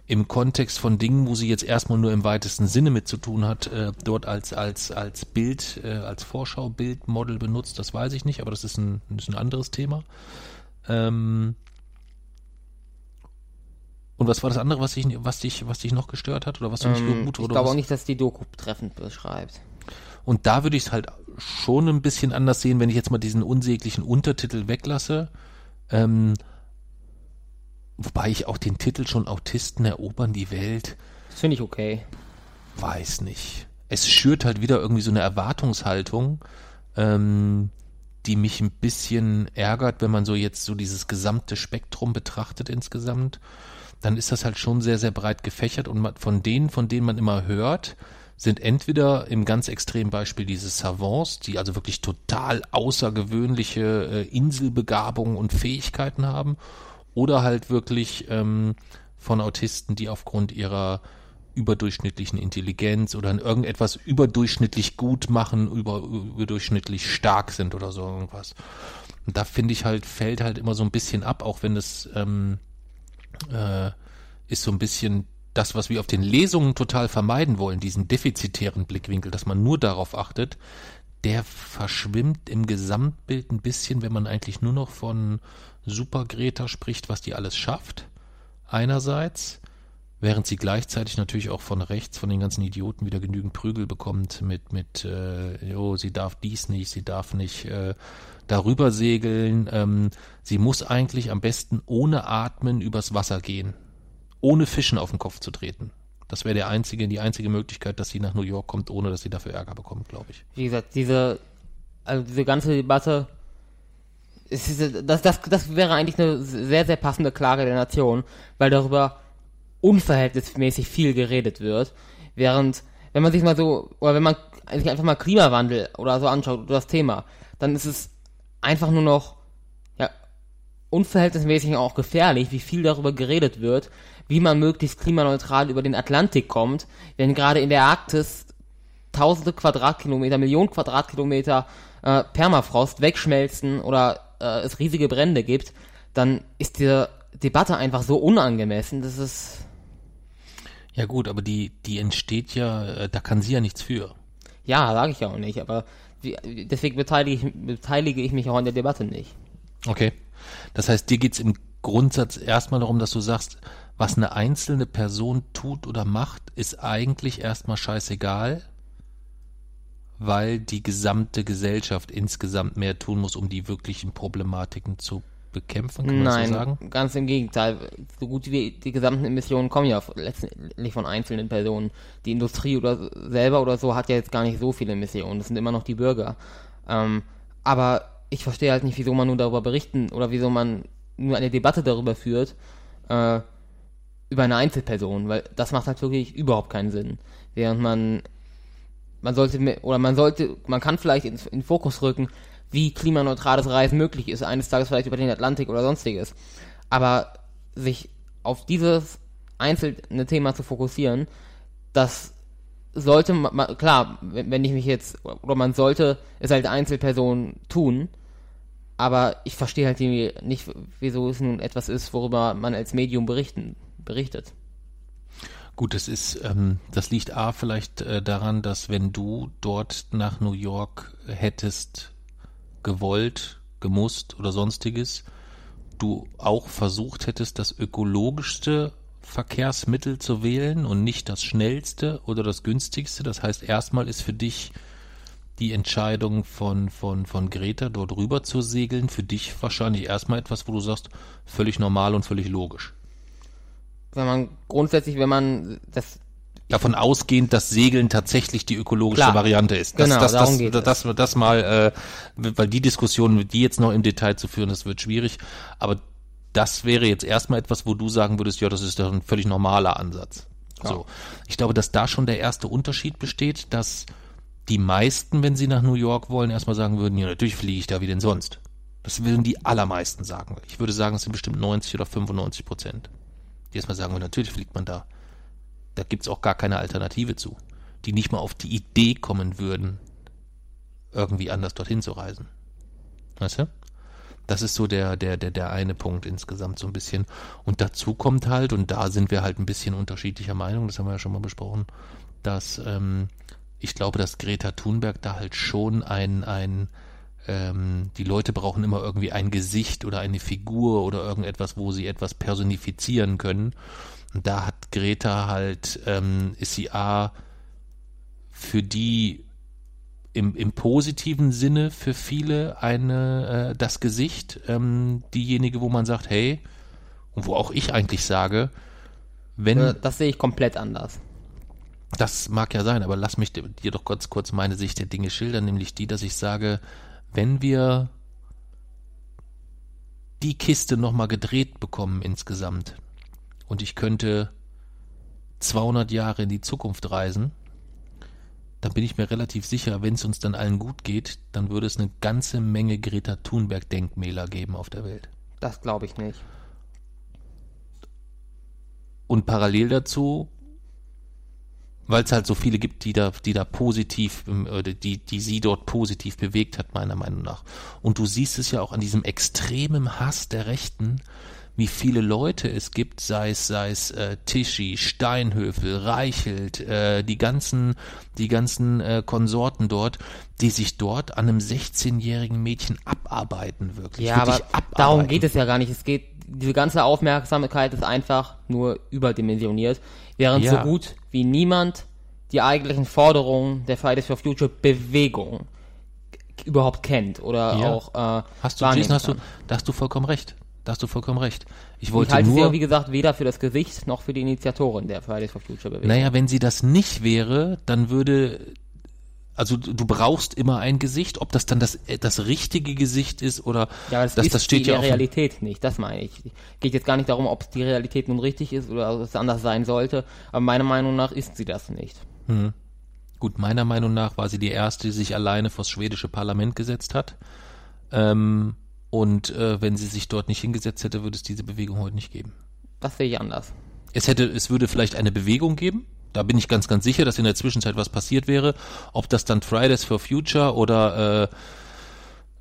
im Kontext von Dingen, wo sie jetzt erstmal nur im weitesten Sinne mit zu tun hat, äh, dort als als als Bild, äh, als Vorschaubildmodel benutzt, das weiß ich nicht, aber das ist ein, das ist ein anderes Thema. Ähm, und was war das andere, was dich, was dich, was dich noch gestört hat oder was du nicht Ähm, gut ich oder glaube was? auch nicht, dass die Doku treffend beschreibt. Und da würde ich es halt schon ein bisschen anders sehen, wenn ich jetzt mal diesen unsäglichen Untertitel weglasse. Ähm, wobei ich auch den Titel schon Autisten erobern die Welt, Das finde ich okay. weiß nicht. Es schürt halt wieder irgendwie so eine Erwartungshaltung, ähm, die mich ein bisschen ärgert, wenn man so jetzt so dieses gesamte Spektrum betrachtet insgesamt. Dann ist das halt schon sehr, sehr breit gefächert und man, von denen, von denen man immer hört, sind entweder im ganz extremen Beispiel diese Savants, die also wirklich total außergewöhnliche äh, Inselbegabungen und Fähigkeiten haben, oder halt wirklich ähm, von Autisten, die aufgrund ihrer überdurchschnittlichen Intelligenz oder in irgendetwas überdurchschnittlich gut machen, über, überdurchschnittlich stark sind oder so irgendwas. Und da finde ich halt, fällt halt immer so ein bisschen ab, auch wenn es ähm, äh, ist so ein bisschen das, was wir auf den Lesungen total vermeiden wollen, diesen defizitären Blickwinkel, dass man nur darauf achtet, der verschwimmt im Gesamtbild ein bisschen, wenn man eigentlich nur noch von Super Greta spricht, was die alles schafft. Einerseits, während sie gleichzeitig natürlich auch von rechts, von den ganzen Idioten wieder genügend Prügel bekommt mit, mit, äh, jo, sie darf dies nicht, sie darf nicht äh, darüber segeln, ähm, sie muss eigentlich am besten ohne Atmen übers Wasser gehen, ohne Fischen auf den Kopf zu treten. Das wäre einzige, die einzige Möglichkeit, dass sie nach New York kommt, ohne dass sie dafür Ärger bekommt, glaube ich. Wie gesagt, diese, also diese ganze Debatte, ist, das, das, das wäre eigentlich eine sehr, sehr passende Klage der Nation, weil darüber unverhältnismäßig viel geredet wird, während, wenn man sich mal so, oder wenn man sich einfach mal Klimawandel oder so anschaut, oder das Thema, dann ist es einfach nur noch, ja, unverhältnismäßig auch gefährlich, wie viel darüber geredet wird, wie man möglichst klimaneutral über den Atlantik kommt, wenn gerade in der Arktis tausende Quadratkilometer, Millionen Quadratkilometer äh, Permafrost wegschmelzen oder äh, es riesige Brände gibt, dann ist diese Debatte einfach so unangemessen, dass es Ja gut, aber die, die entsteht ja, äh, da kann sie ja nichts für. ja, sage ich ja auch nicht, aber wie, deswegen beteilige ich, beteilige ich mich auch an der Debatte nicht. Okay. Das heißt, dir geht's im Grundsatz erstmal darum, dass du sagst, was eine einzelne Person tut oder macht, ist eigentlich erstmal scheißegal, weil die gesamte Gesellschaft insgesamt mehr tun muss, um die wirklichen Problematiken zu bekämpfen, kann man so sagen? Nein, ganz im Gegenteil. So gut wie die gesamten Emissionen kommen ja letztendlich von einzelnen Personen. Die Industrie oder selber oder so hat ja jetzt gar nicht so viele Emissionen. Das sind immer noch die Bürger. Ähm, aber ich verstehe halt nicht, wieso man nur darüber berichten oder wieso man nur eine Debatte darüber führt, äh, über eine Einzelperson, weil das macht halt wirklich überhaupt keinen Sinn. Während man man sollte oder man sollte, man kann vielleicht in, in den Fokus rücken, wie klimaneutrales Reisen möglich ist, eines Tages vielleicht über den Atlantik oder sonstiges. Aber sich auf dieses einzelne Thema zu fokussieren, das sollte ma- ma- klar, wenn ich mich jetzt oder man sollte es als Einzelperson tun, Aber ich verstehe halt nicht, wieso es nun etwas ist, worüber man als Medium berichten, berichtet. Gut, das ist, ähm, das liegt A vielleicht äh, daran, dass wenn du dort nach New York hättest gewollt, gemusst oder sonstiges, du auch versucht hättest, das ökologischste Verkehrsmittel zu wählen und nicht das schnellste oder das günstigste. Das heißt, erstmal ist für dich die Entscheidung von, von, von Greta dort rüber zu segeln für dich wahrscheinlich erstmal etwas, wo du sagst, völlig normal und völlig logisch. Wenn man grundsätzlich, wenn man das Davon ausgehend, dass Segeln tatsächlich die ökologische Klar. Variante ist. Das, Genau, das, darum das, geht das, das, das mal, äh, weil die Diskussion, die jetzt noch im Detail zu führen, das wird schwierig. Aber das wäre jetzt erstmal etwas, wo du sagen würdest, ja, das ist doch ein völlig normaler Ansatz. Ja. So. Ich glaube, dass da schon der erste Unterschied besteht, dass die meisten, wenn sie nach New York wollen, erstmal sagen würden, ja, natürlich fliege ich da wie denn sonst. Das würden die allermeisten sagen. Ich würde sagen, es sind bestimmt 90 oder 95 Prozent. Die erstmal sagen, natürlich fliegt man da. Da gibt's auch gar keine Alternative zu. Die nicht mal auf die Idee kommen würden, irgendwie anders dorthin zu reisen. Weißt du? Das ist so der, der, der, der eine Punkt insgesamt so ein bisschen. Und dazu kommt halt, und da sind wir halt ein bisschen unterschiedlicher Meinung, das haben wir ja schon mal besprochen, dass ähm, ich glaube, dass Greta Thunberg da halt schon ein, ein ähm, die Leute brauchen immer irgendwie ein Gesicht oder eine Figur oder irgendetwas, wo sie etwas personifizieren können. Und da hat Greta halt, ähm, ist sie A, für die im, im positiven Sinne für viele eine äh, das Gesicht, ähm, diejenige, wo man sagt, hey, und wo auch ich eigentlich sage, wenn Das sehe ich komplett anders. das mag ja sein, aber lass mich dir dir doch kurz kurz meine Sicht der Dinge schildern, nämlich die, dass ich sage, wenn wir die Kiste nochmal gedreht bekommen insgesamt und ich könnte 200 Jahre in die Zukunft reisen, dann bin ich mir relativ sicher, wenn es uns dann allen gut geht, dann würde es eine ganze Menge Greta Thunberg-Denkmäler geben auf der Welt. Das glaube ich nicht. Und parallel dazu, weil es halt so viele gibt, die da, die da positiv, ähm, oder die, die sie dort positiv bewegt hat, meiner Meinung nach. Und du siehst es ja auch an diesem extremen Hass der Rechten, wie viele Leute es gibt, sei es, sei es äh, Tischi, Steinhöfel, Reichelt, äh, die ganzen, die ganzen äh, Konsorten dort, die sich dort an einem 16-jährigen Mädchen abarbeiten, wirklich. Ja, aber wirklich darum geht es ja gar nicht. Es geht, diese ganze Aufmerksamkeit ist einfach nur überdimensioniert, während Ja. so gut wie niemand die eigentlichen Forderungen der Fridays for Future Bewegung überhaupt kennt oder Ja. auch äh, Hast du, Jason, hast du, da hast du vollkommen recht. Da hast du vollkommen recht. Ich Ich wollte halte sie nur, ja, wie gesagt, weder für das Gesicht noch für die Initiatorin der Fridays for Future Bewegung. naja, wenn sie das nicht wäre, dann würde, also du brauchst immer ein Gesicht, ob das dann das, äh, das richtige Gesicht ist oder Ja, das, das, ist das steht die ja Realität nicht, das meine ich. Geht jetzt gar nicht darum, ob die Realität nun richtig ist oder ob es anders sein sollte, aber meiner Meinung nach ist sie das nicht. Gut, meiner Meinung nach war sie die erste, die sich alleine vors schwedische Parlament gesetzt hat. Ähm, und äh, wenn sie sich dort nicht hingesetzt hätte, würde es diese Bewegung heute nicht geben. Das sehe ich anders. Es hätte, es würde vielleicht eine Bewegung geben. Da bin ich ganz, ganz sicher, dass in der Zwischenzeit was passiert wäre. Ob das dann Fridays for Future oder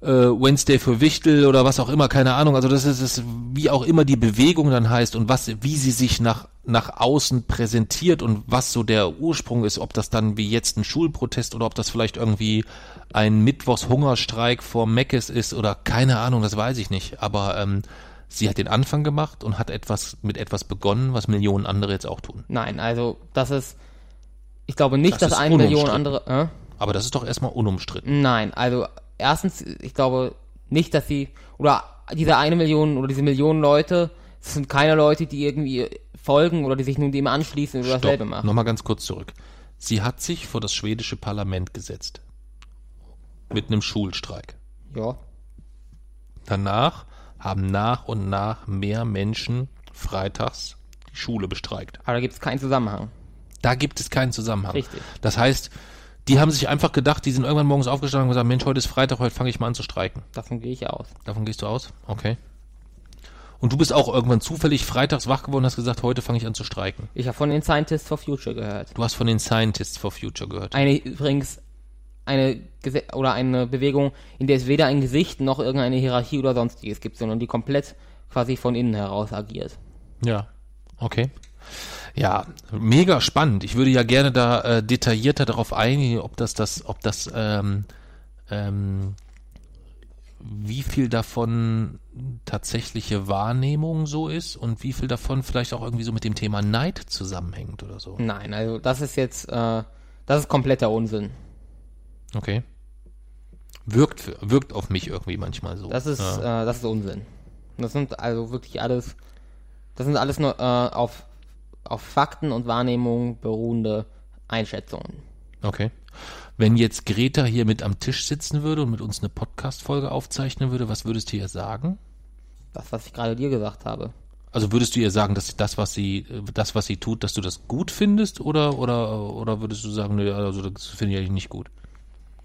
äh, äh, Wednesday for Wichtel oder was auch immer, keine Ahnung. Also das ist es, wie auch immer die Bewegung dann heißt und was, wie sie sich nach nach außen präsentiert und was so der Ursprung ist, ob das dann wie jetzt ein Schulprotest oder ob das vielleicht irgendwie ein Mittwochshungerstreik vor Meckes ist oder keine Ahnung, das weiß ich nicht. Aber ähm, sie hat den Anfang gemacht und hat etwas mit etwas begonnen, was Millionen andere jetzt auch tun. Nein, also das ist, ich glaube nicht, Das dass eine Million andere. Äh? Aber das ist doch erstmal unumstritten. Nein, also erstens, ich glaube nicht, dass sie oder diese eine Million oder diese Millionen Leute, das sind keine Leute, die irgendwie folgen oder die sich nun dem anschließen oder dasselbe machen. Nochmal ganz kurz zurück. Sie hat sich vor das schwedische Parlament gesetzt. Mit einem Schulstreik. Ja. Danach haben nach und nach mehr Menschen freitags die Schule bestreikt. Aber da gibt es keinen Zusammenhang. Da gibt es keinen Zusammenhang. Richtig. Das heißt, die haben sich einfach gedacht, die sind irgendwann morgens aufgestanden und gesagt, Mensch, heute ist Freitag, heute fange ich mal an zu streiken. Davon gehe ich aus. Davon gehst du aus? Okay. Und du bist auch irgendwann zufällig freitags wach geworden und hast gesagt, heute fange ich an zu streiken. Ich habe von den Scientists for Future gehört. Du hast von den Scientists for Future gehört. Eine übrigens eine Gese- oder eine Bewegung, in der es weder ein Gesicht noch irgendeine Hierarchie oder sonstiges gibt, sondern die komplett quasi von innen heraus agiert. Ja, okay. Ja, mega spannend. Ich würde ja gerne da äh, detaillierter darauf eingehen, ob das das, ob das, ähm, ähm, wie viel davon tatsächliche Wahrnehmung so ist und wie viel davon vielleicht auch irgendwie so mit dem Thema Neid zusammenhängt oder so. Nein, also das ist jetzt, äh, das ist kompletter Unsinn. Okay. Wirkt, wirkt auf mich irgendwie manchmal so. Das ist, ja. äh, das ist Unsinn. Das sind also wirklich alles, das sind alles nur äh, auf, auf Fakten und Wahrnehmung beruhende Einschätzungen. Okay. Wenn jetzt Greta hier mit am Tisch sitzen würde und mit uns eine Podcast-Folge aufzeichnen würde, was würdest du ihr sagen? Das, was ich gerade dir gesagt habe. Also würdest du ihr sagen, dass das, was sie, das, was sie tut, dass du das gut findest, oder, oder, oder würdest du sagen, nee, also das finde ich eigentlich nicht gut?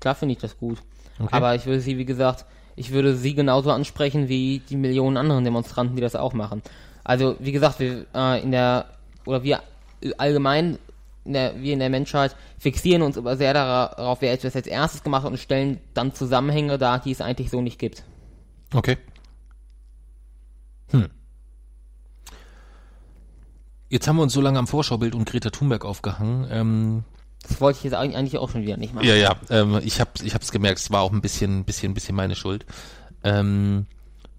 Klar finde ich das gut. Okay. Aber ich würde sie, wie gesagt, ich würde sie genauso ansprechen wie die Millionen anderen Demonstranten, die das auch machen. Also, wie gesagt, wir äh, in der, oder wir allgemein, in der, wir in der Menschheit fixieren uns aber sehr darauf, wer etwas als erstes gemacht hat und stellen dann Zusammenhänge dar, die es eigentlich so nicht gibt. Okay. Hm. Jetzt haben wir uns so lange am Vorschaubild und Greta Thunberg aufgehangen. Ähm, Das wollte ich jetzt eigentlich auch schon wieder nicht machen. Ja, ja, ähm, ich habe ich hab's gemerkt, es war auch ein bisschen, bisschen, bisschen meine Schuld. Ähm,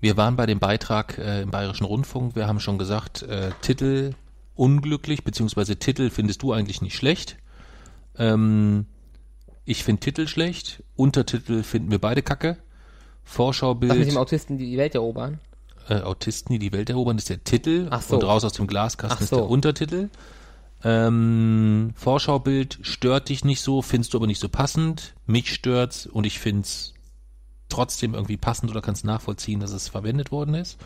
wir waren bei dem Beitrag äh, im Bayerischen Rundfunk, wir haben schon gesagt, äh, Titel unglücklich, beziehungsweise Titel findest du eigentlich nicht schlecht. Ähm, ich finde Titel schlecht, Untertitel finden wir beide kacke. Das mit Vorschaubild, dem Autisten, die die Welt erobern. äh, Autisten, die die Welt erobern, ist der Titel Ach so. und raus aus dem Glaskasten Ach ist so. der Untertitel. Ähm, Vorschaubild stört dich nicht so, findest du aber nicht so passend. Mich stört's und ich find's trotzdem irgendwie passend oder kannst nachvollziehen, dass es verwendet worden ist.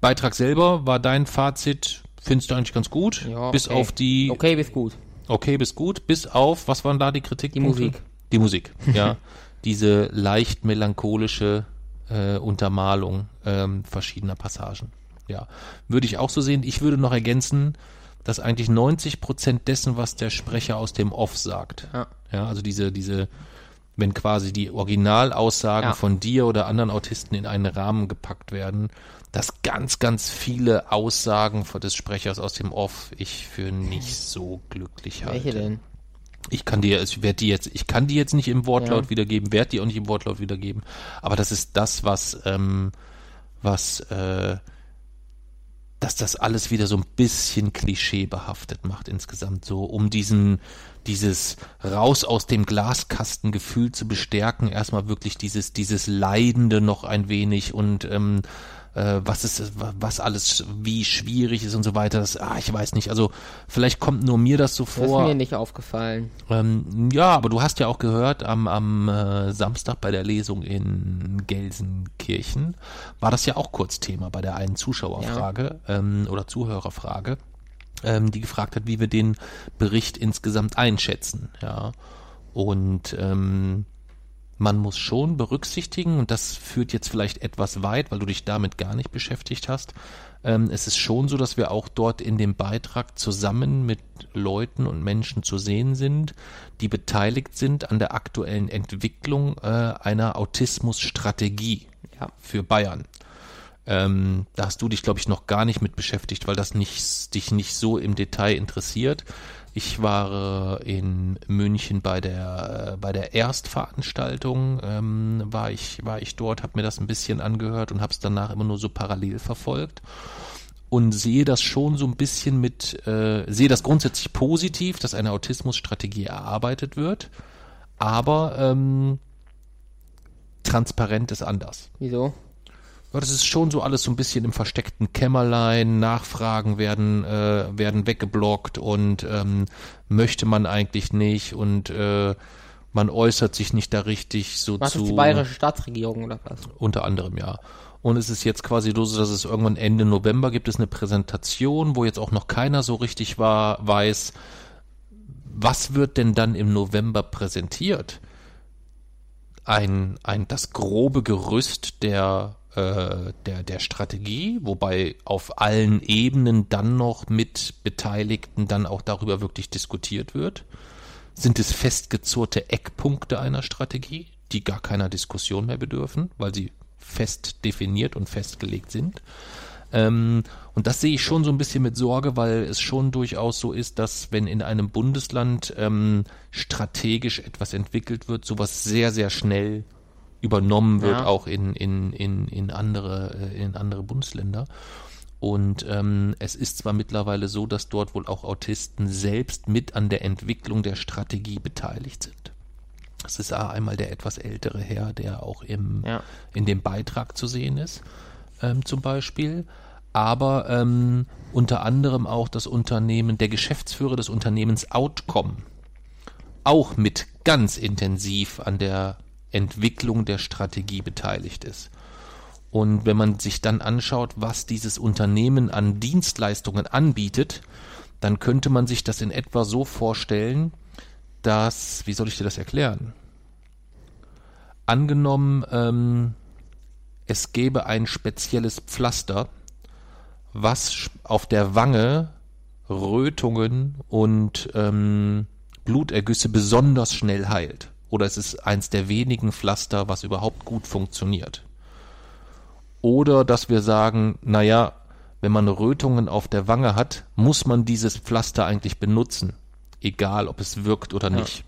Beitrag selber war dein Fazit, findest du eigentlich ganz gut, Ja, bis okay. auf die Okay, bis gut. Okay, bis gut, bis auf, was waren da die Kritikpunkte? Die Musik. Die Musik, ja. Diese leicht melancholische äh, Untermalung ähm, verschiedener Passagen. Ja, würde ich auch so sehen. Ich würde noch ergänzen, dass eigentlich 90 Prozent dessen, was der Sprecher aus dem Off sagt, Ja. ja, also diese, diese, wenn quasi die Originalaussagen Ja. von dir oder anderen Autisten in einen Rahmen gepackt werden, dass ganz, ganz viele Aussagen des Sprechers aus dem Off ich für nicht so glücklich halte. Welche denn? Ich kann dir, ich werde die jetzt, ich kann die jetzt nicht im Wortlaut Ja. wiedergeben, werde die auch nicht im Wortlaut wiedergeben, aber das ist das, was, ähm, was, äh, dass das alles wieder so ein bisschen klischeebehaftet macht insgesamt, so um diesen, dieses raus aus dem Glaskasten Gefühl zu bestärken, erstmal wirklich dieses, dieses Leidende noch ein wenig und ähm, äh, was ist, was alles wie schwierig ist und so weiter. Das, ah, ich weiß nicht. Also vielleicht kommt nur mir das so Das vor. ist mir nicht aufgefallen. Ähm, ja, aber du hast ja auch gehört, am, am äh, Samstag bei der Lesung in Gelsenkirchen war das ja auch kurz Thema bei der einen Zuschauerfrage ähm, oder Zuhörerfrage, ähm, die gefragt hat, wie wir den Bericht insgesamt einschätzen. Ja, und ähm, man muss schon berücksichtigen, und das führt jetzt vielleicht etwas weit, weil du dich damit gar nicht beschäftigt hast, ähm, es ist schon so, dass wir auch dort in dem Beitrag zusammen mit Leuten und Menschen zu sehen sind, die beteiligt sind an der aktuellen Entwicklung äh, einer Autismusstrategie Ja. für Bayern. Ähm, da hast du dich, glaube ich, noch gar nicht mit beschäftigt, weil das nicht, dich nicht so im Detail interessiert. Ich war äh, in München bei der äh, bei der Erstveranstaltung, ähm, war ich war ich dort, habe mir das ein bisschen angehört und habe es danach immer nur so parallel verfolgt und sehe das schon so ein bisschen mit, äh, sehe das grundsätzlich positiv, dass eine Autismusstrategie erarbeitet wird, aber ähm, transparent ist anders. Wieso? Das ist schon so alles so ein bisschen im versteckten Kämmerlein. Nachfragen werden äh, werden weggeblockt und ähm, möchte man eigentlich nicht und äh, man äußert sich nicht da richtig so Was zu. ist die bayerische Staatsregierung oder was? Unter anderem, ja. Und es ist jetzt quasi so, dass es irgendwann Ende November gibt es eine Präsentation, wo jetzt auch noch keiner so richtig war, weiß, was wird denn dann im November präsentiert? Ein, ein, das grobe Gerüst der, äh, der, der Strategie, wobei auf allen Ebenen dann noch mit Beteiligten dann auch darüber wirklich diskutiert wird. Sind es festgezurrte Eckpunkte einer Strategie, die gar keiner Diskussion mehr bedürfen, weil sie fest definiert und festgelegt sind? Ähm, und das sehe ich schon so ein bisschen mit Sorge, weil es schon durchaus so ist, dass wenn in einem Bundesland ähm, strategisch etwas entwickelt wird, sowas sehr, sehr schnell übernommen wird, Ja. auch in, in, in, in, andere, äh, in andere Bundesländer. Und ähm, es ist zwar mittlerweile so, dass dort wohl auch Autisten selbst mit an der Entwicklung der Strategie beteiligt sind. Das ist einmal der etwas ältere Herr, der auch im, Ja. in dem Beitrag zu sehen ist, ähm, zum Beispiel. Aber ähm, unter anderem auch das Unternehmen, der Geschäftsführer des Unternehmens Outcome, auch mit ganz intensiv an der Entwicklung der Strategie beteiligt ist. Und wenn man sich dann anschaut, was dieses Unternehmen an Dienstleistungen anbietet, dann könnte man sich das in etwa so vorstellen, dass, wie soll ich dir das erklären? Angenommen, ähm, es gäbe ein spezielles Pflaster, was auf der Wange Rötungen und ähm, Blutergüsse besonders schnell heilt. Oder es ist eins der wenigen Pflaster, was überhaupt gut funktioniert. Oder dass wir sagen, naja, wenn man Rötungen auf der Wange hat, muss man dieses Pflaster eigentlich benutzen. Egal, ob es wirkt oder nicht.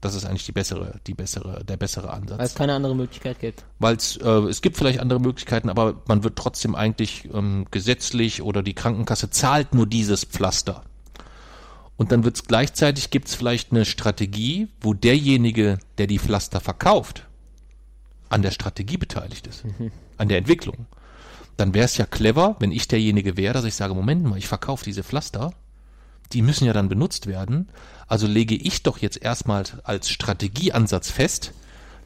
Das ist eigentlich die bessere, die bessere, der bessere Ansatz Weil es keine andere Möglichkeit gibt. weil es äh, es gibt vielleicht andere Möglichkeiten, aber man wird trotzdem eigentlich ähm, gesetzlich oder die Krankenkasse zahlt nur dieses Pflaster. Und dann wird es gleichzeitig gibt es vielleicht eine Strategie, wo derjenige, der die Pflaster verkauft, an der Strategie beteiligt ist, an der Entwicklung. Dann wäre es ja clever, wenn ich derjenige wäre, dass ich sage, Moment mal, ich verkaufe diese Pflaster, die müssen ja dann benutzt werden. Also lege ich doch jetzt erstmal als Strategieansatz fest,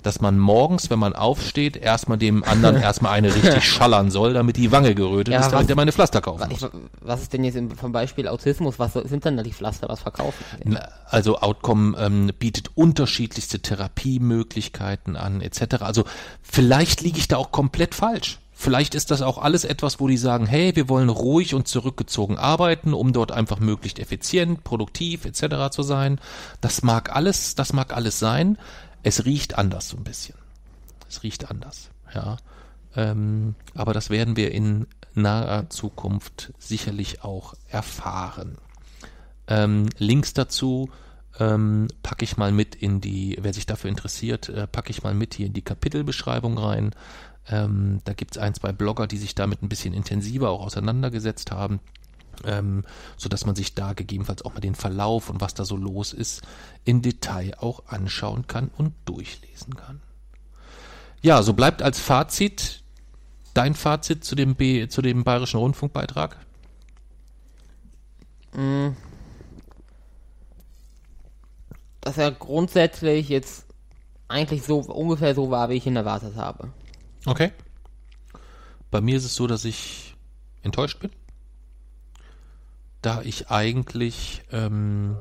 dass man morgens, wenn man aufsteht, erstmal dem anderen erstmal eine richtig schallern soll, damit die Wange gerötet Ja, ist, damit er meine Pflaster kaufen Was, muss. was ist denn jetzt im, vom Beispiel Autismus? Was sind denn da die Pflaster? Was verkaufen? Na, Also Outcome ähm, bietet unterschiedlichste Therapiemöglichkeiten an, etc. Also vielleicht liege ich da auch komplett falsch. Vielleicht ist das auch alles etwas, wo die sagen, hey, wir wollen ruhig und zurückgezogen arbeiten, um dort einfach möglichst effizient, produktiv etc. zu sein. Das mag alles, das mag alles sein. Es riecht anders so ein bisschen. Es riecht anders, ja. Ähm, aber das werden wir in naher Zukunft sicherlich auch erfahren. Ähm, Links dazu ähm, packe ich mal mit in die, wer sich dafür interessiert, äh, packe ich mal mit hier in die Kapitelbeschreibung rein. Ähm, da gibt's ein, zwei Blogger, die sich damit ein bisschen intensiver auch auseinandergesetzt haben, ähm, so dass man sich da gegebenenfalls auch mal den Verlauf und was da so los ist, in Detail auch anschauen kann und durchlesen kann. Ja, so bleibt als Fazit dein Fazit zu dem, B, zu dem Bayerischen Rundfunkbeitrag. Dass er grundsätzlich jetzt eigentlich so ungefähr so war, wie ich ihn erwartet habe. Okay. Bei mir ist es so, dass ich enttäuscht bin, da ich eigentlich ähm,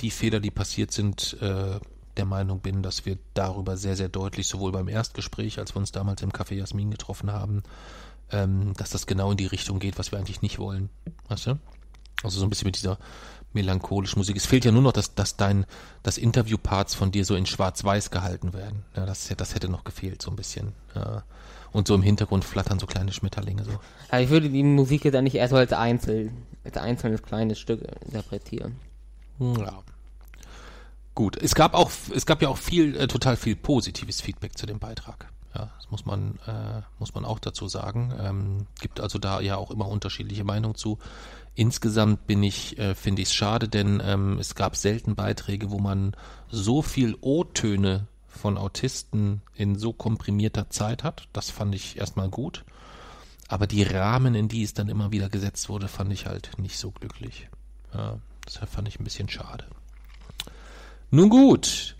die Fehler, die passiert sind, äh, der Meinung bin, dass wir darüber sehr, sehr deutlich, sowohl beim Erstgespräch, als wir uns damals im Café Jasmin getroffen haben, ähm, dass das genau in die Richtung geht, was wir eigentlich nicht wollen. Weißt du? Also so ein bisschen mit dieser melancholischen Musik. Es fehlt ja nur noch, dass, dass dein, das Interviewparts von dir so in schwarz-weiß gehalten werden. Ja, das, das hätte noch gefehlt, so ein bisschen. Ja. Und so im Hintergrund flattern so kleine Schmetterlinge so. Aber ich würde die Musik jetzt eher so als Einzel, als einzelnes kleines Stück interpretieren. Ja. Gut, es gab auch, es gab ja auch viel, äh, total viel positives Feedback zu dem Beitrag. Ja, das muss man, äh, muss man auch dazu sagen. Ähm, gibt also da ja auch immer unterschiedliche Meinungen zu. Insgesamt bin ich, äh, finde ich es schade, denn ähm, es gab selten Beiträge, wo man so viel O-Töne von Autisten in so komprimierter Zeit hat. Das fand ich erstmal gut. Aber die Rahmen, in die es dann immer wieder gesetzt wurde, fand ich halt nicht so glücklich. Ja, deshalb fand ich ein bisschen schade. Nun gut,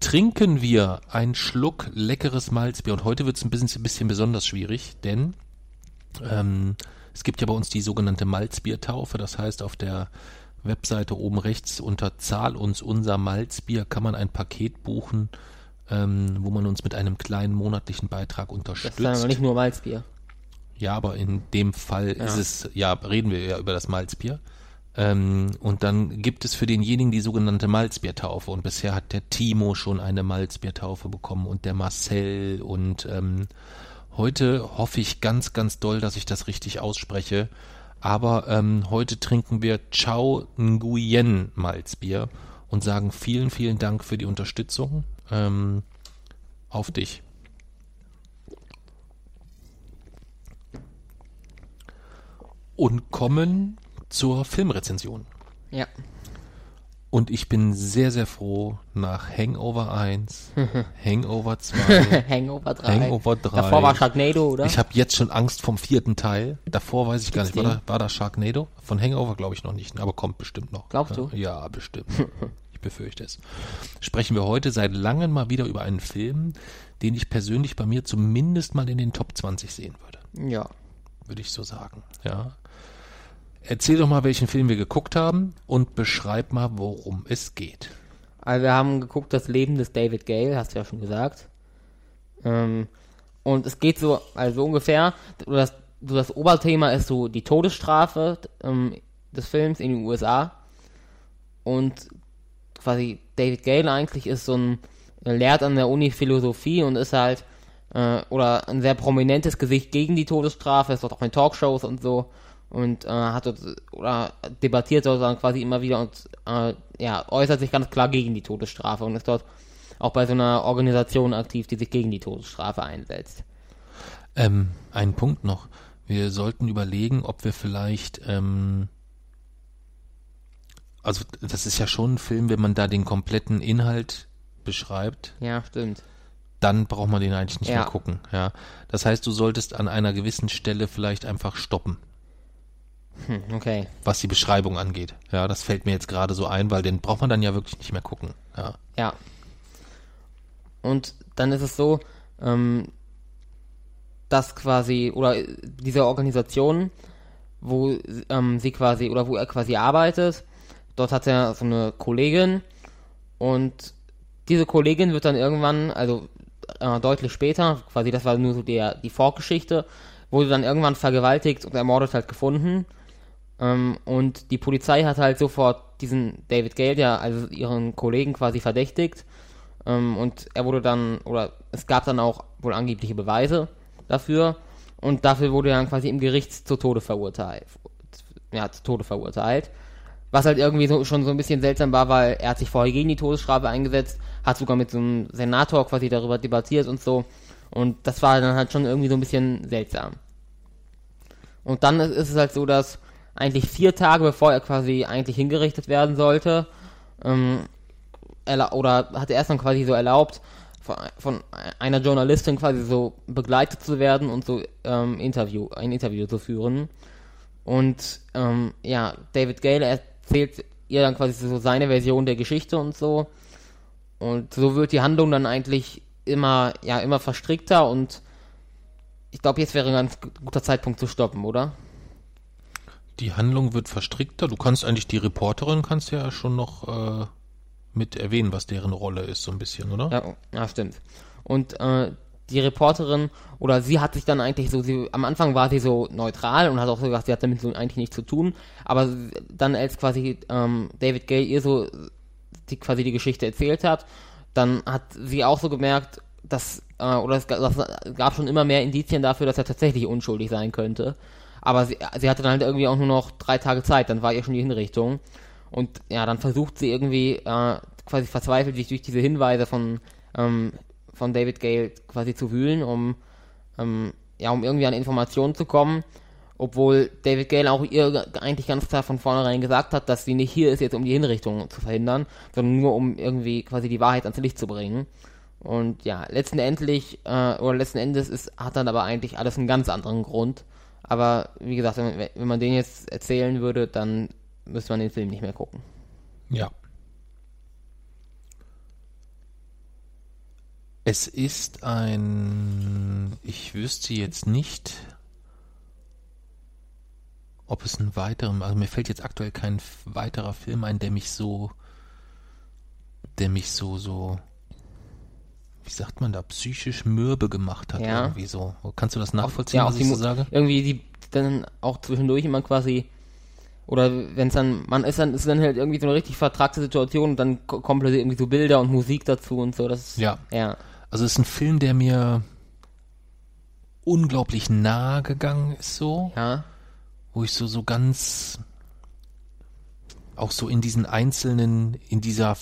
trinken wir einen Schluck leckeres Malzbier. Und heute wird es ein bisschen, ein bisschen besonders schwierig, denn ähm, es gibt ja bei uns die sogenannte Malzbiertaufe. Das heißt, auf der Webseite oben rechts unter Zahl uns unser Malzbier kann man ein Paket buchen, ähm, wo man uns mit einem kleinen monatlichen Beitrag Das unterstützt. ist dann aber nicht nur Malzbier. Ja, aber in dem Fall ist es, ja, reden wir ja über das Malzbier. Ähm, und dann gibt es für denjenigen die sogenannte Malzbiertaufe. Und bisher hat der Timo schon eine Malzbiertaufe bekommen und der Marcel. Und ähm, heute hoffe ich ganz, ganz doll, dass ich das richtig ausspreche. Aber ähm, heute trinken wir Chao Nguyen Malzbier und sagen vielen, vielen Dank für die Unterstützung. Ähm, auf dich. Und kommen zur Filmrezension. Ja. Und ich bin sehr, sehr froh nach Hangover 1, Hangover 2, Hangover 3. Hangover 3. Davor war Sharknado, oder? Ich habe jetzt schon Angst vom vierten Teil. Davor weiß ich gar nicht. Gibt's War da, war da Sharknado? Von Hangover glaube ich noch nicht, aber kommt bestimmt noch. Glaubst ja, du? Ja, bestimmt. ich befürchte es. Sprechen wir heute seit langem mal wieder über einen Film, den ich persönlich bei mir zumindest mal in den Top 20 sehen würde. ja. Würde ich so sagen. Ja. Erzähl doch mal, welchen Film wir geguckt haben und beschreib mal, worum es geht. Also wir haben geguckt, das Leben des David Gale, hast du ja schon gesagt. Ähm, und es geht so, also ungefähr, das, so das Oberthema ist so die Todesstrafe ähm, des Films in den USA. Und quasi David Gale eigentlich ist so ein, lehrt an der Uni Philosophie und ist halt, äh, oder ein sehr prominentes Gesicht gegen die Todesstrafe, ist dort auch in Talkshows und so und äh, hat dort, oder debattiert sozusagen quasi immer wieder und äh, ja, äußert sich ganz klar gegen die Todesstrafe und ist dort auch bei so einer Organisation aktiv, die sich gegen die Todesstrafe einsetzt. Ähm, ein Punkt noch. Wir sollten überlegen, ob wir vielleicht, ähm, also das ist ja schon ein Film, wenn man da den kompletten Inhalt beschreibt, Ja, stimmt. dann braucht man den eigentlich nicht Ja. mehr gucken. Ja, das heißt, du solltest an einer gewissen Stelle vielleicht einfach stoppen, Hm, okay. was die Beschreibung angeht. Ja, das fällt mir jetzt gerade so ein, weil den braucht man dann ja wirklich nicht mehr gucken. Ja, Ja. Und dann ist es so, ähm, dass quasi, oder diese Organisation, wo ähm, sie quasi, oder wo er quasi arbeitet, dort hat er so eine Kollegin und diese Kollegin wird dann irgendwann, also äh, deutlich später, quasi das war nur so der, die Vorgeschichte, wurde dann irgendwann vergewaltigt und ermordet halt gefunden. Ähm, und die Polizei hat halt sofort diesen David Gale, der also ihren Kollegen quasi verdächtigt. Ähm, und er wurde dann, oder es gab dann auch wohl angebliche Beweise dafür. Und dafür wurde er dann quasi im Gericht zu Tode verurteilt. Ja, zu Tode verurteilt. Was halt irgendwie so, schon so ein bisschen seltsam war, weil er hat sich vorher gegen die Todesstrafe eingesetzt, hat sogar mit so einem Senator quasi darüber debattiert und so. Und das war dann halt schon irgendwie so ein bisschen seltsam. Und dann ist es halt so, dass eigentlich vier Tage bevor er quasi eigentlich hingerichtet werden sollte, ähm, oder hat er erst dann quasi so erlaubt, von, von einer Journalistin quasi so begleitet zu werden und so ähm, Interview, ein Interview zu führen. Und ähm, ja, David Gale erzählt ihr dann quasi so seine Version der Geschichte und so. Und so wird die Handlung dann eigentlich immer, ja, immer verstrickter und ich glaube, jetzt wäre ein ganz gu- guter Zeitpunkt zu stoppen, oder? die Handlung wird verstrickter. Du kannst eigentlich die Reporterin kannst ja schon noch äh, mit erwähnen, was deren Rolle ist, so ein bisschen, oder? Ja, ja stimmt. Und äh, die Reporterin, oder sie hat sich dann eigentlich so, sie, am Anfang war sie so neutral und hat auch so gesagt, sie hat damit so eigentlich nichts zu tun, aber dann als quasi ähm, David Gay ihr so die quasi die Geschichte erzählt hat, dann hat sie auch so gemerkt, dass, äh, oder es gab, es gab schon immer mehr Indizien dafür, dass er tatsächlich unschuldig sein könnte. Aber sie, sie hatte dann halt irgendwie auch nur noch drei Tage Zeit, dann war ihr schon die Hinrichtung. Und ja, dann versucht sie irgendwie äh, quasi verzweifelt sich durch diese Hinweise von, ähm, von David Gale quasi zu wühlen, um, ähm, ja, um irgendwie an Informationen zu kommen. Obwohl David Gale auch ihr eigentlich ganz klar von vornherein gesagt hat, dass sie nicht hier ist, jetzt um die Hinrichtung zu verhindern, sondern nur um irgendwie quasi die Wahrheit ans Licht zu bringen. Und ja, letzten äh, oder letzten Endes ist, hat dann aber eigentlich alles einen ganz anderen Grund. Aber wie gesagt, wenn, wenn man den jetzt erzählen würde, dann müsste man den Film nicht mehr gucken. Ja. Es ist ein, ich wüsste jetzt nicht, ob es einen weiteren, also mir fällt jetzt aktuell kein weiterer Film ein, der mich so, der mich so, so, wie sagt man da, psychisch mürbe gemacht hat Ja. irgendwie so. Kannst du das nachvollziehen, ja, was auch ich so sage? Irgendwie die dann auch zwischendurch immer quasi Oder wenn es dann, man ist dann, ist dann halt irgendwie so eine richtig vertragte Situation und dann ko- kommt plötzlich irgendwie so Bilder und Musik dazu und so. Das ist, Ja. ja. Also es ist ein Film, der mir unglaublich nahe gegangen ist so, Ja. wo ich so so ganz auch so in diesen einzelnen in dieser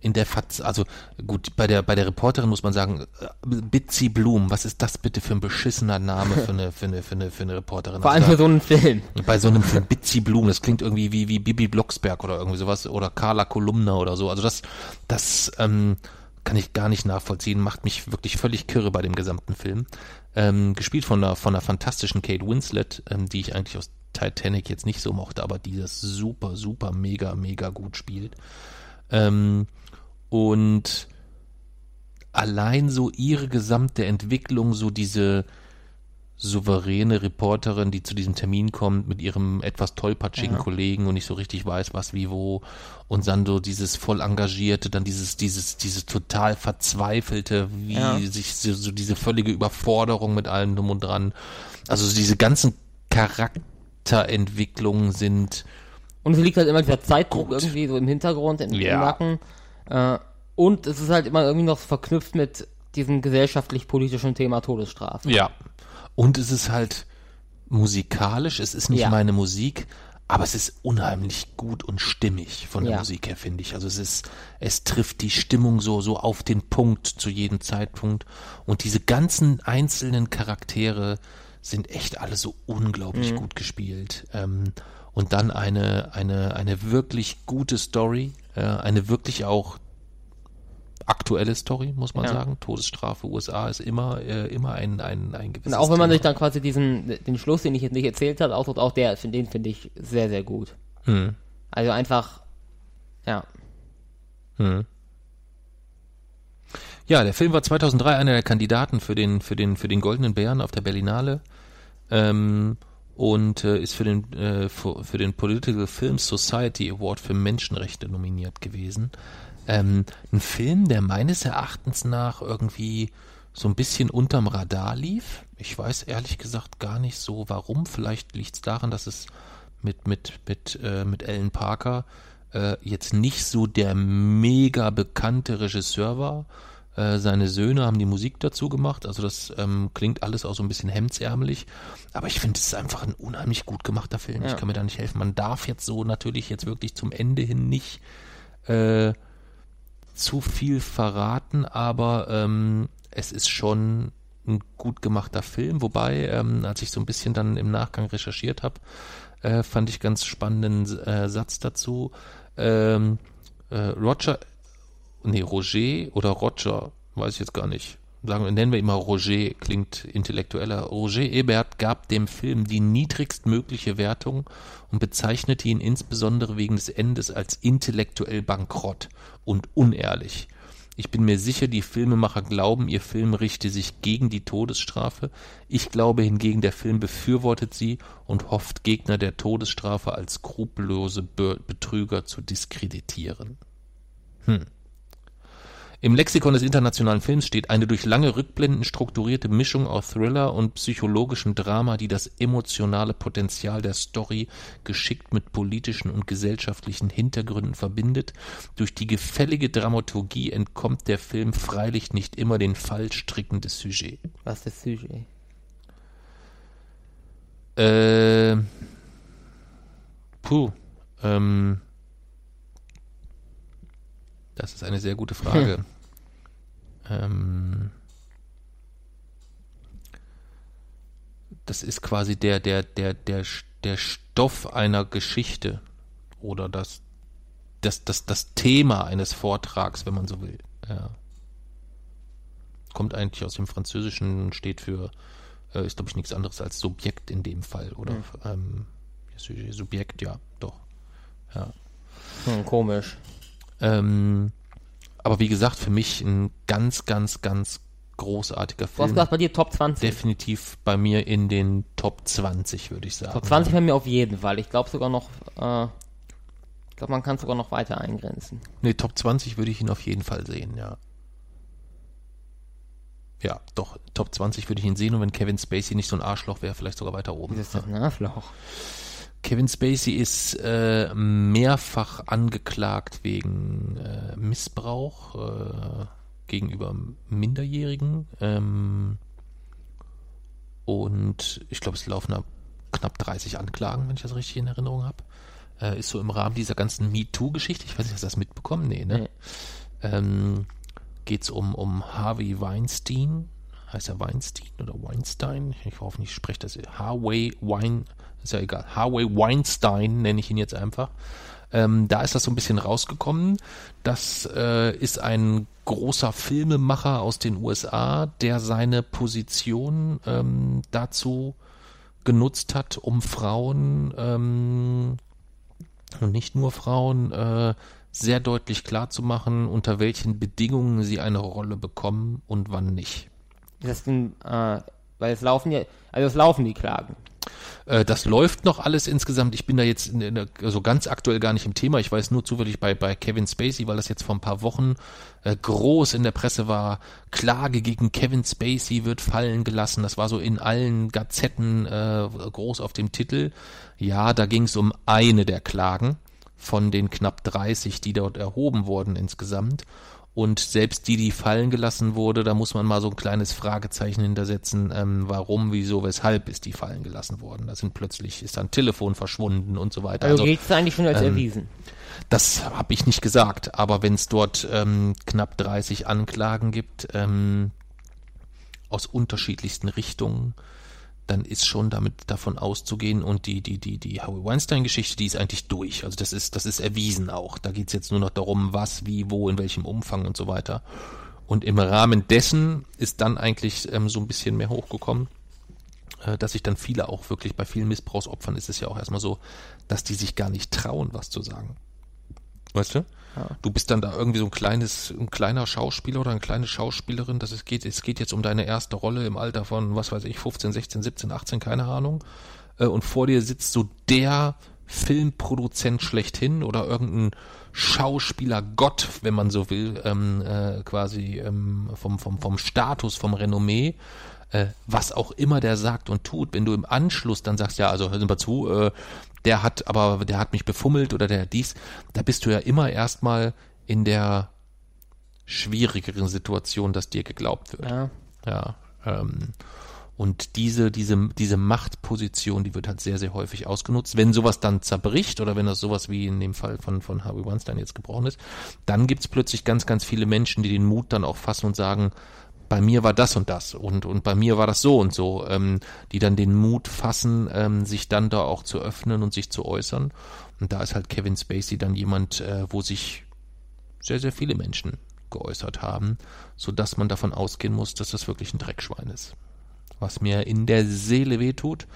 in der Faz also gut bei der bei der Reporterin muss man sagen äh, Bitsy Bloom was ist das bitte für ein beschissener Name für eine für eine für eine für eine Reporterin Vor Also allem da- für so einen Film. bei so einem Film Bitsy Bloom, das klingt irgendwie wie, wie Bibi Blocksberg oder irgendwie sowas oder Carla Kolumna oder so. Also das, das ähm, kann ich gar nicht nachvollziehen, macht mich wirklich völlig kirre bei dem gesamten Film. Ähm, gespielt von einer, von einer fantastischen Kate Winslet, ähm, die ich eigentlich aus Titanic jetzt nicht so mochte, aber die das super, super, mega, mega gut spielt. Ähm, und allein so ihre gesamte Entwicklung, so diese souveräne Reporterin, die zu diesem Termin kommt mit ihrem etwas tollpatschigen Kollegen und nicht so richtig weiß, was wie wo und dann so dieses voll engagierte, dann dieses dieses dieses total verzweifelte, wie Ja. sich so, so diese völlige Überforderung mit allem drum und dran. Also so diese ganzen Charakterentwicklungen sind Und es liegt halt immer dieser Zeitdruck Gut. irgendwie so im Hintergrund, im, Ja. Nacken. Äh, und es ist halt immer irgendwie noch verknüpft mit diesem gesellschaftlich-politischen Thema Todesstrafe. Ja. Und es ist halt musikalisch, es ist nicht Ja. meine Musik, aber es ist unheimlich gut und stimmig von der Ja. Musik her, finde ich. Also es ist, es trifft die Stimmung so, so auf den Punkt zu jedem Zeitpunkt. Und diese ganzen einzelnen Charaktere sind echt alle so unglaublich gut gespielt. Ähm, und dann eine, eine, eine wirklich gute Story, äh, eine wirklich auch aktuelle Story, muss man Ja. sagen. Todesstrafe USA ist immer, äh, immer ein, ein, ein gewisses Und auch wenn man Thema. sich dann quasi diesen, den Schluss, den ich jetzt nicht erzählt habe, ausdrückt, auch der, den finde ich sehr, sehr gut. Hm. Also einfach, ja. Ja, der Film war 2003 einer der Kandidaten für den, für den, für den Goldenen Bären auf der Berlinale. Ähm, und äh, ist für den, äh, für, für den Political Film Society Award für Menschenrechte nominiert gewesen. Ähm, ein Film, der meines Erachtens nach irgendwie so ein bisschen unterm Radar lief. Ich weiß ehrlich gesagt gar nicht so warum. Vielleicht liegt es daran, dass es mit, mit, mit, äh, mit Alan Parker äh, jetzt nicht so der mega bekannte Regisseur war. Äh, seine Söhne haben die Musik dazu gemacht, also das ähm, klingt alles auch so ein bisschen hemdsärmelig, aber ich finde, es ist einfach ein unheimlich gut gemachter Film. Ich Ja. kann mir da nicht helfen. Man darf jetzt so natürlich jetzt wirklich zum Ende hin nicht äh, zu viel verraten, aber ähm, es ist schon ein gut gemachter Film. Wobei, ähm, als ich so ein bisschen dann im Nachgang recherchiert habe, äh, fand ich ganz spannenden äh, Satz dazu. Ähm, äh, Roger, nee, Roger oder Roger, weiß ich jetzt gar nicht. Sagen wir, nennen wir mal Roger, klingt intellektueller. Roger Ebert gab dem Film die niedrigstmögliche Wertung und bezeichnete ihn insbesondere wegen des Endes als intellektuell bankrott und unehrlich. Ich bin mir sicher, die Filmemacher glauben, ihr Film richte sich gegen die Todesstrafe. Ich glaube hingegen, der Film befürwortet sie und hofft, Gegner der Todesstrafe als skrupellose Be Betrüger zu diskreditieren. Im Lexikon des internationalen Films steht eine durch lange Rückblenden strukturierte Mischung aus Thriller und psychologischem Drama, die das emotionale Potenzial der Story geschickt mit politischen und gesellschaftlichen Hintergründen verbindet. Durch die gefällige Dramaturgie entkommt der Film freilich nicht immer den Fallstricken des Sujets. Was ist das Sujet? Äh, puh, ähm, das ist eine sehr gute Frage. ähm, das ist quasi der, der, der, der, der Stoff einer Geschichte oder das, das, das, das Thema eines Vortrags, wenn man so will. Ja. Kommt eigentlich aus dem Französischen und steht für, äh, ist glaube ich nichts anderes als Subjekt in dem Fall oder ähm, Sujet, Subjekt, ja, doch. Ja. Hm, komisch. Ähm, aber wie gesagt, für mich ein ganz, ganz, ganz großartiger Du hast Film. gesagt, bei dir Top 20. Definitiv bei mir in den Top 20, würde ich sagen. Top 20 bei mir auf jeden Fall. Ich glaube sogar noch, äh, ich glaube, man kann sogar noch weiter eingrenzen. Nee, Top 20 würde ich ihn auf jeden Fall sehen, ja. Ja, doch, Top 20 würde ich ihn sehen und wenn Kevin Spacey nicht so ein Arschloch wäre, vielleicht sogar weiter oben. Das ist doch ein Arschloch. Kevin Spacey ist äh, mehrfach angeklagt wegen äh, Missbrauch äh, gegenüber Minderjährigen. Ähm, und ich glaube, es laufen da knapp 30 Anklagen, wenn ich das richtig in Erinnerung habe. Äh, ist so im Rahmen dieser ganzen MeToo-Geschichte. Ich weiß nicht, hast du das mitbekommen? Nee, ne? Nee. Ähm, Geht es um, um Harvey Weinstein. Heißt er Weinstein oder Weinstein? Ich hoffe ich spreche das. Harvey Wein, ist ja egal. Harvey Weinstein nenne ich ihn jetzt einfach. Ähm, da ist das so ein bisschen rausgekommen. Das äh, ist ein großer Filmemacher aus den USA, der seine Position ähm, dazu genutzt hat, um Frauen ähm, und nicht nur Frauen äh, sehr deutlich klar zu machen, unter welchen Bedingungen sie eine Rolle bekommen und wann nicht. Das denn, äh, weil es laufen ja, also es laufen die Klagen. Äh, das läuft noch alles insgesamt. Ich bin da jetzt der- also ganz aktuell gar nicht im Thema. Ich weiß nur zufällig bei, bei Kevin Spacey, weil das jetzt vor ein paar Wochen äh, groß in der Presse war. Klage gegen Kevin Spacey wird fallen gelassen. Das war so in allen Gazetten äh, groß auf dem Titel. Ja, da ging es um eine der Klagen von den knapp 30, die dort erhoben wurden insgesamt. Und selbst die, die fallen gelassen wurde, da muss man mal so ein kleines Fragezeichen hintersetzen, ähm, warum, wieso, weshalb ist die fallen gelassen worden. Da sind plötzlich, ist dann Telefon verschwunden und so weiter. Also, Also, gilt es eigentlich schon als ähm, erwiesen. das habe ich nicht gesagt, aber wenn es dort ähm, knapp 30 Anklagen gibt, ähm, aus unterschiedlichsten Richtungen, dann ist schon damit davon auszugehen und die, die, die, die Howie Weinstein-Geschichte, die ist eigentlich durch. Also das ist, das ist erwiesen auch. Da geht's jetzt nur noch darum, was, wie, wo, in welchem Umfang und so weiter. Und im Rahmen dessen ist dann eigentlich ähm, so ein bisschen mehr hochgekommen, äh, dass sich dann viele auch wirklich bei vielen Missbrauchsopfern ist es ja auch erstmal so, dass die sich gar nicht trauen, was zu sagen. Weißt du? Du bist dann da irgendwie so ein kleines, ein kleiner Schauspieler oder eine kleine Schauspielerin, das es geht, es geht jetzt um deine erste Rolle im Alter von, was weiß ich, 15, 16, 17, 18, keine Ahnung. Äh, Und vor dir sitzt so der Filmproduzent schlechthin oder irgendein Schauspieler Gott, wenn man so will, ähm, äh, quasi ähm, vom, vom, vom Status, vom Renommee, äh, was auch immer der sagt und tut, wenn du im Anschluss dann sagst, ja, also hören Sie mal zu, äh, der hat aber, der hat mich befummelt oder der hat dies, da bist du ja immer erstmal in der schwierigeren Situation, dass dir geglaubt wird. Ja. Ja. Ähm, und diese, diese, diese Machtposition, die wird halt sehr, sehr häufig ausgenutzt. Wenn sowas dann zerbricht oder wenn das sowas wie in dem Fall von, von Harvey Weinstein jetzt gebrochen ist, dann gibt's plötzlich ganz, ganz viele Menschen, die den Mut dann auch fassen und sagen, bei mir war das und das und, und bei mir war das so und so, ähm, die dann den Mut fassen, ähm, sich dann da auch zu öffnen und sich zu äußern. Und da ist halt Kevin Spacey dann jemand, äh, wo sich sehr, sehr viele Menschen geäußert haben, so dass man davon ausgehen muss, dass das wirklich ein Dreckschwein ist. Was mir in der Seele wehtut,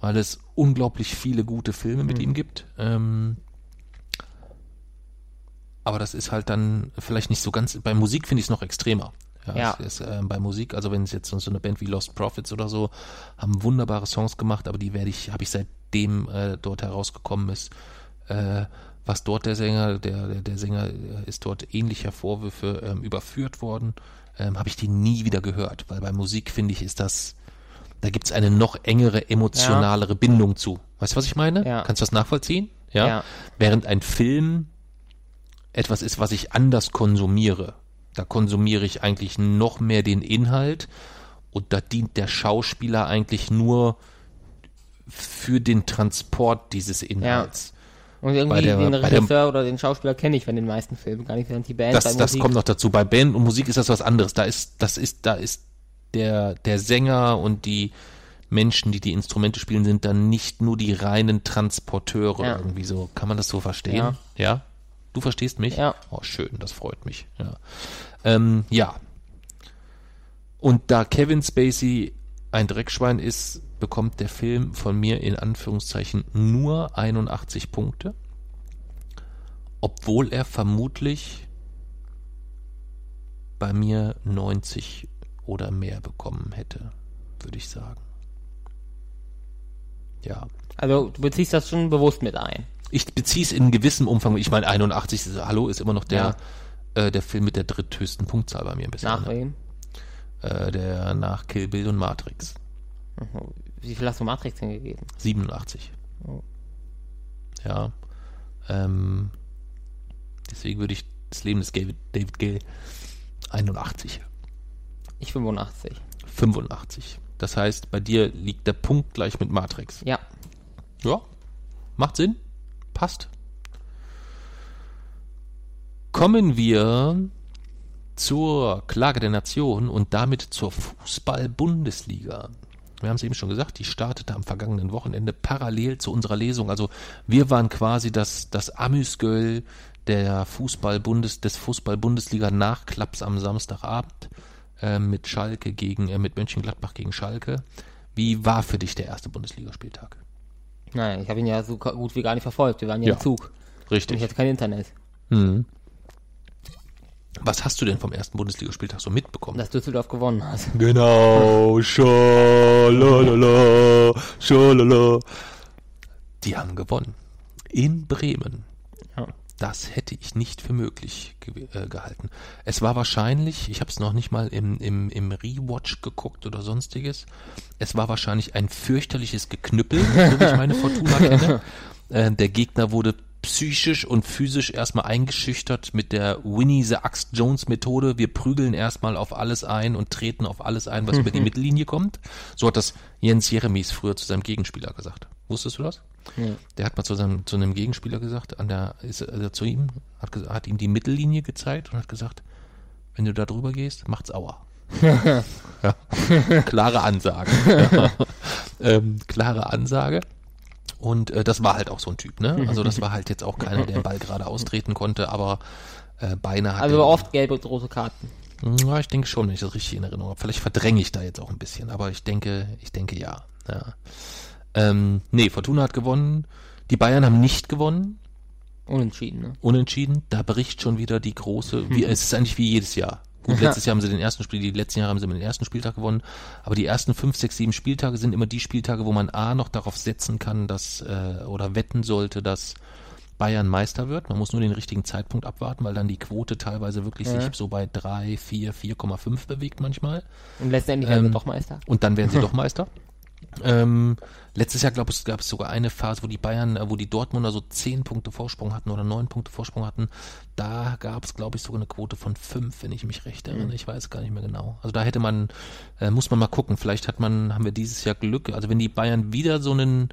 weil es unglaublich viele gute Filme mit ihm gibt. Ähm, aber das ist halt dann vielleicht nicht so ganz, bei Musik finde ich es noch extremer. Ja, Ja. Es ist, äh, bei Musik, also wenn es jetzt so eine Band wie Lost Prophets oder so, haben wunderbare Songs gemacht, aber die werde ich, habe ich seitdem äh, dort herausgekommen ist, äh, was dort der Sänger, der, der, der Sänger äh, ist dort ähnlicher Vorwürfe ähm, überführt worden, ähm, habe ich die nie wieder gehört, weil bei Musik finde ich, ist das, da gibt's eine noch engere, emotionalere Bindung zu. Weißt du, was ich meine? Ja. Kannst du das nachvollziehen? Ja? Ja. Während ein Film etwas ist, was ich anders konsumiere. Da konsumiere ich eigentlich noch mehr den Inhalt und da dient der Schauspieler eigentlich nur für den Transport dieses Inhalts. Und irgendwie der- den bei der- Regisseur oder den Schauspieler kenne ich von den meisten Filmen gar nicht, während die Band bei Das, das kommt noch dazu. Bei Band und Musik ist das was anderes. Da ist, das ist, da ist der, der Sänger und die Menschen, die die Instrumente spielen, sind dann nicht nur die reinen Transporteure Ja. irgendwie so. Kann man das so verstehen? Ja. ja? Du verstehst mich? Ja. Oh, schön, das freut mich. Ja. Ähm, ja. Und da Kevin Spacey ein Dreckschwein ist, bekommt der Film von mir in Anführungszeichen nur 81 Punkte, obwohl er vermutlich bei mir 90 oder mehr bekommen hätte, würde ich sagen. Ja. Also du beziehst das schon bewusst mit ein. Ich beziehe es in gewissem Umfang. Ich meine, 81, ist, hallo, ist immer noch der, äh, der Film mit der dritthöchsten Punktzahl bei mir bisher. Nach ne? wem? äh, der nach Kill Bill und Matrix. Wie viel hast du Matrix denn gegeben? 87. Ja. Ähm, deswegen würde ich das Leben des David, David Gill 81. Ich 85. 85. Das heißt, bei dir liegt der Punkt gleich mit Matrix. Ja. Ja, macht Sinn, passt. Kommen wir zur Klage der Nation und damit zur Fußball-Bundesliga. Wir haben es eben schon gesagt, die startete am vergangenen Wochenende parallel zu unserer Lesung. Also wir waren quasi das, das Amüsgöl der Fußball-Bundes, des Fußball-Bundesliga-Nachklapps am Samstagabend äh, mit Schalke gegen, äh, mit Mönchengladbach gegen Schalke. Wie war für dich der erste Bundesligaspieltag? Nein, ich habe ihn ja so gut wie gar nicht verfolgt. Wir waren ja, Ja. im Zug. Und Richtig. ich hatte kein Internet. Mhm. Was hast du denn vom ersten Bundesligaspieltag so mitbekommen? Dass Düsseldorf gewonnen hat. Genau, schalalala, schalala. Die haben gewonnen. In Bremen. Ja. Das hätte ich nicht für möglich ge äh, gehalten. Es war wahrscheinlich, ich habe es noch nicht mal im, im, im Rewatch geguckt oder sonstiges, es war wahrscheinlich ein fürchterliches Geknüppel, so wie ich meine Fortuna kenne. Äh, der Gegner wurde psychisch und physisch erstmal eingeschüchtert mit der Winnie the Axe Jones Methode. Wir prügeln erstmal auf alles ein und treten auf alles ein, was über die Mittellinie kommt. So hat das Jens Jeremies früher zu seinem Gegenspieler gesagt. Wusstest du das? Nee. Der hat mal zu seinem zu einem Gegenspieler gesagt, an der ist also zu ihm hat, hat ihm die Mittellinie gezeigt und hat gesagt, wenn du da drüber gehst, macht's Aua. ja. Klare Ansage. ja. ähm, klare Ansage. Und äh, das war halt auch so ein Typ, ne? Also das war halt jetzt auch keiner, der den Ball gerade austreten konnte, aber äh, beinahe hat Also oft gelbe und rote Karten. ja, ich denke schon, wenn ich das richtig in Erinnerung habe. Vielleicht verdränge ich da jetzt auch ein bisschen, aber ich denke, ich denke ja. ja. Ähm, nee, Fortuna hat gewonnen. Die Bayern haben nicht gewonnen. Unentschieden, ne? Unentschieden. Da bricht schon wieder die große, wie, es ist eigentlich wie jedes Jahr. Gut, letztes Jahr haben sie den ersten Spiel, die letzten Jahre haben sie den ersten Spieltag gewonnen. Aber die ersten fünf, sechs, sieben Spieltage sind immer die Spieltage, wo man A noch darauf setzen kann, dass, äh, oder wetten sollte, dass Bayern Meister wird. Man muss nur den richtigen Zeitpunkt abwarten, weil dann die Quote teilweise wirklich Ja. sich so bei drei, vier, 4,5 bewegt manchmal. Und letztendlich werden wir Ähm, doch Meister. Und dann werden sie doch Meister. Ähm, letztes Jahr, glaube ich, gab es sogar eine Phase, wo die Bayern, äh, wo die Dortmunder so zehn Punkte Vorsprung hatten oder neun Punkte Vorsprung hatten. Da gab es, glaube ich, sogar eine Quote von fünf, wenn ich mich recht erinnere. Ich weiß gar nicht mehr genau. Also da hätte man, äh, muss man mal gucken. Vielleicht hat man, haben wir dieses Jahr Glück. Also wenn die Bayern wieder so einen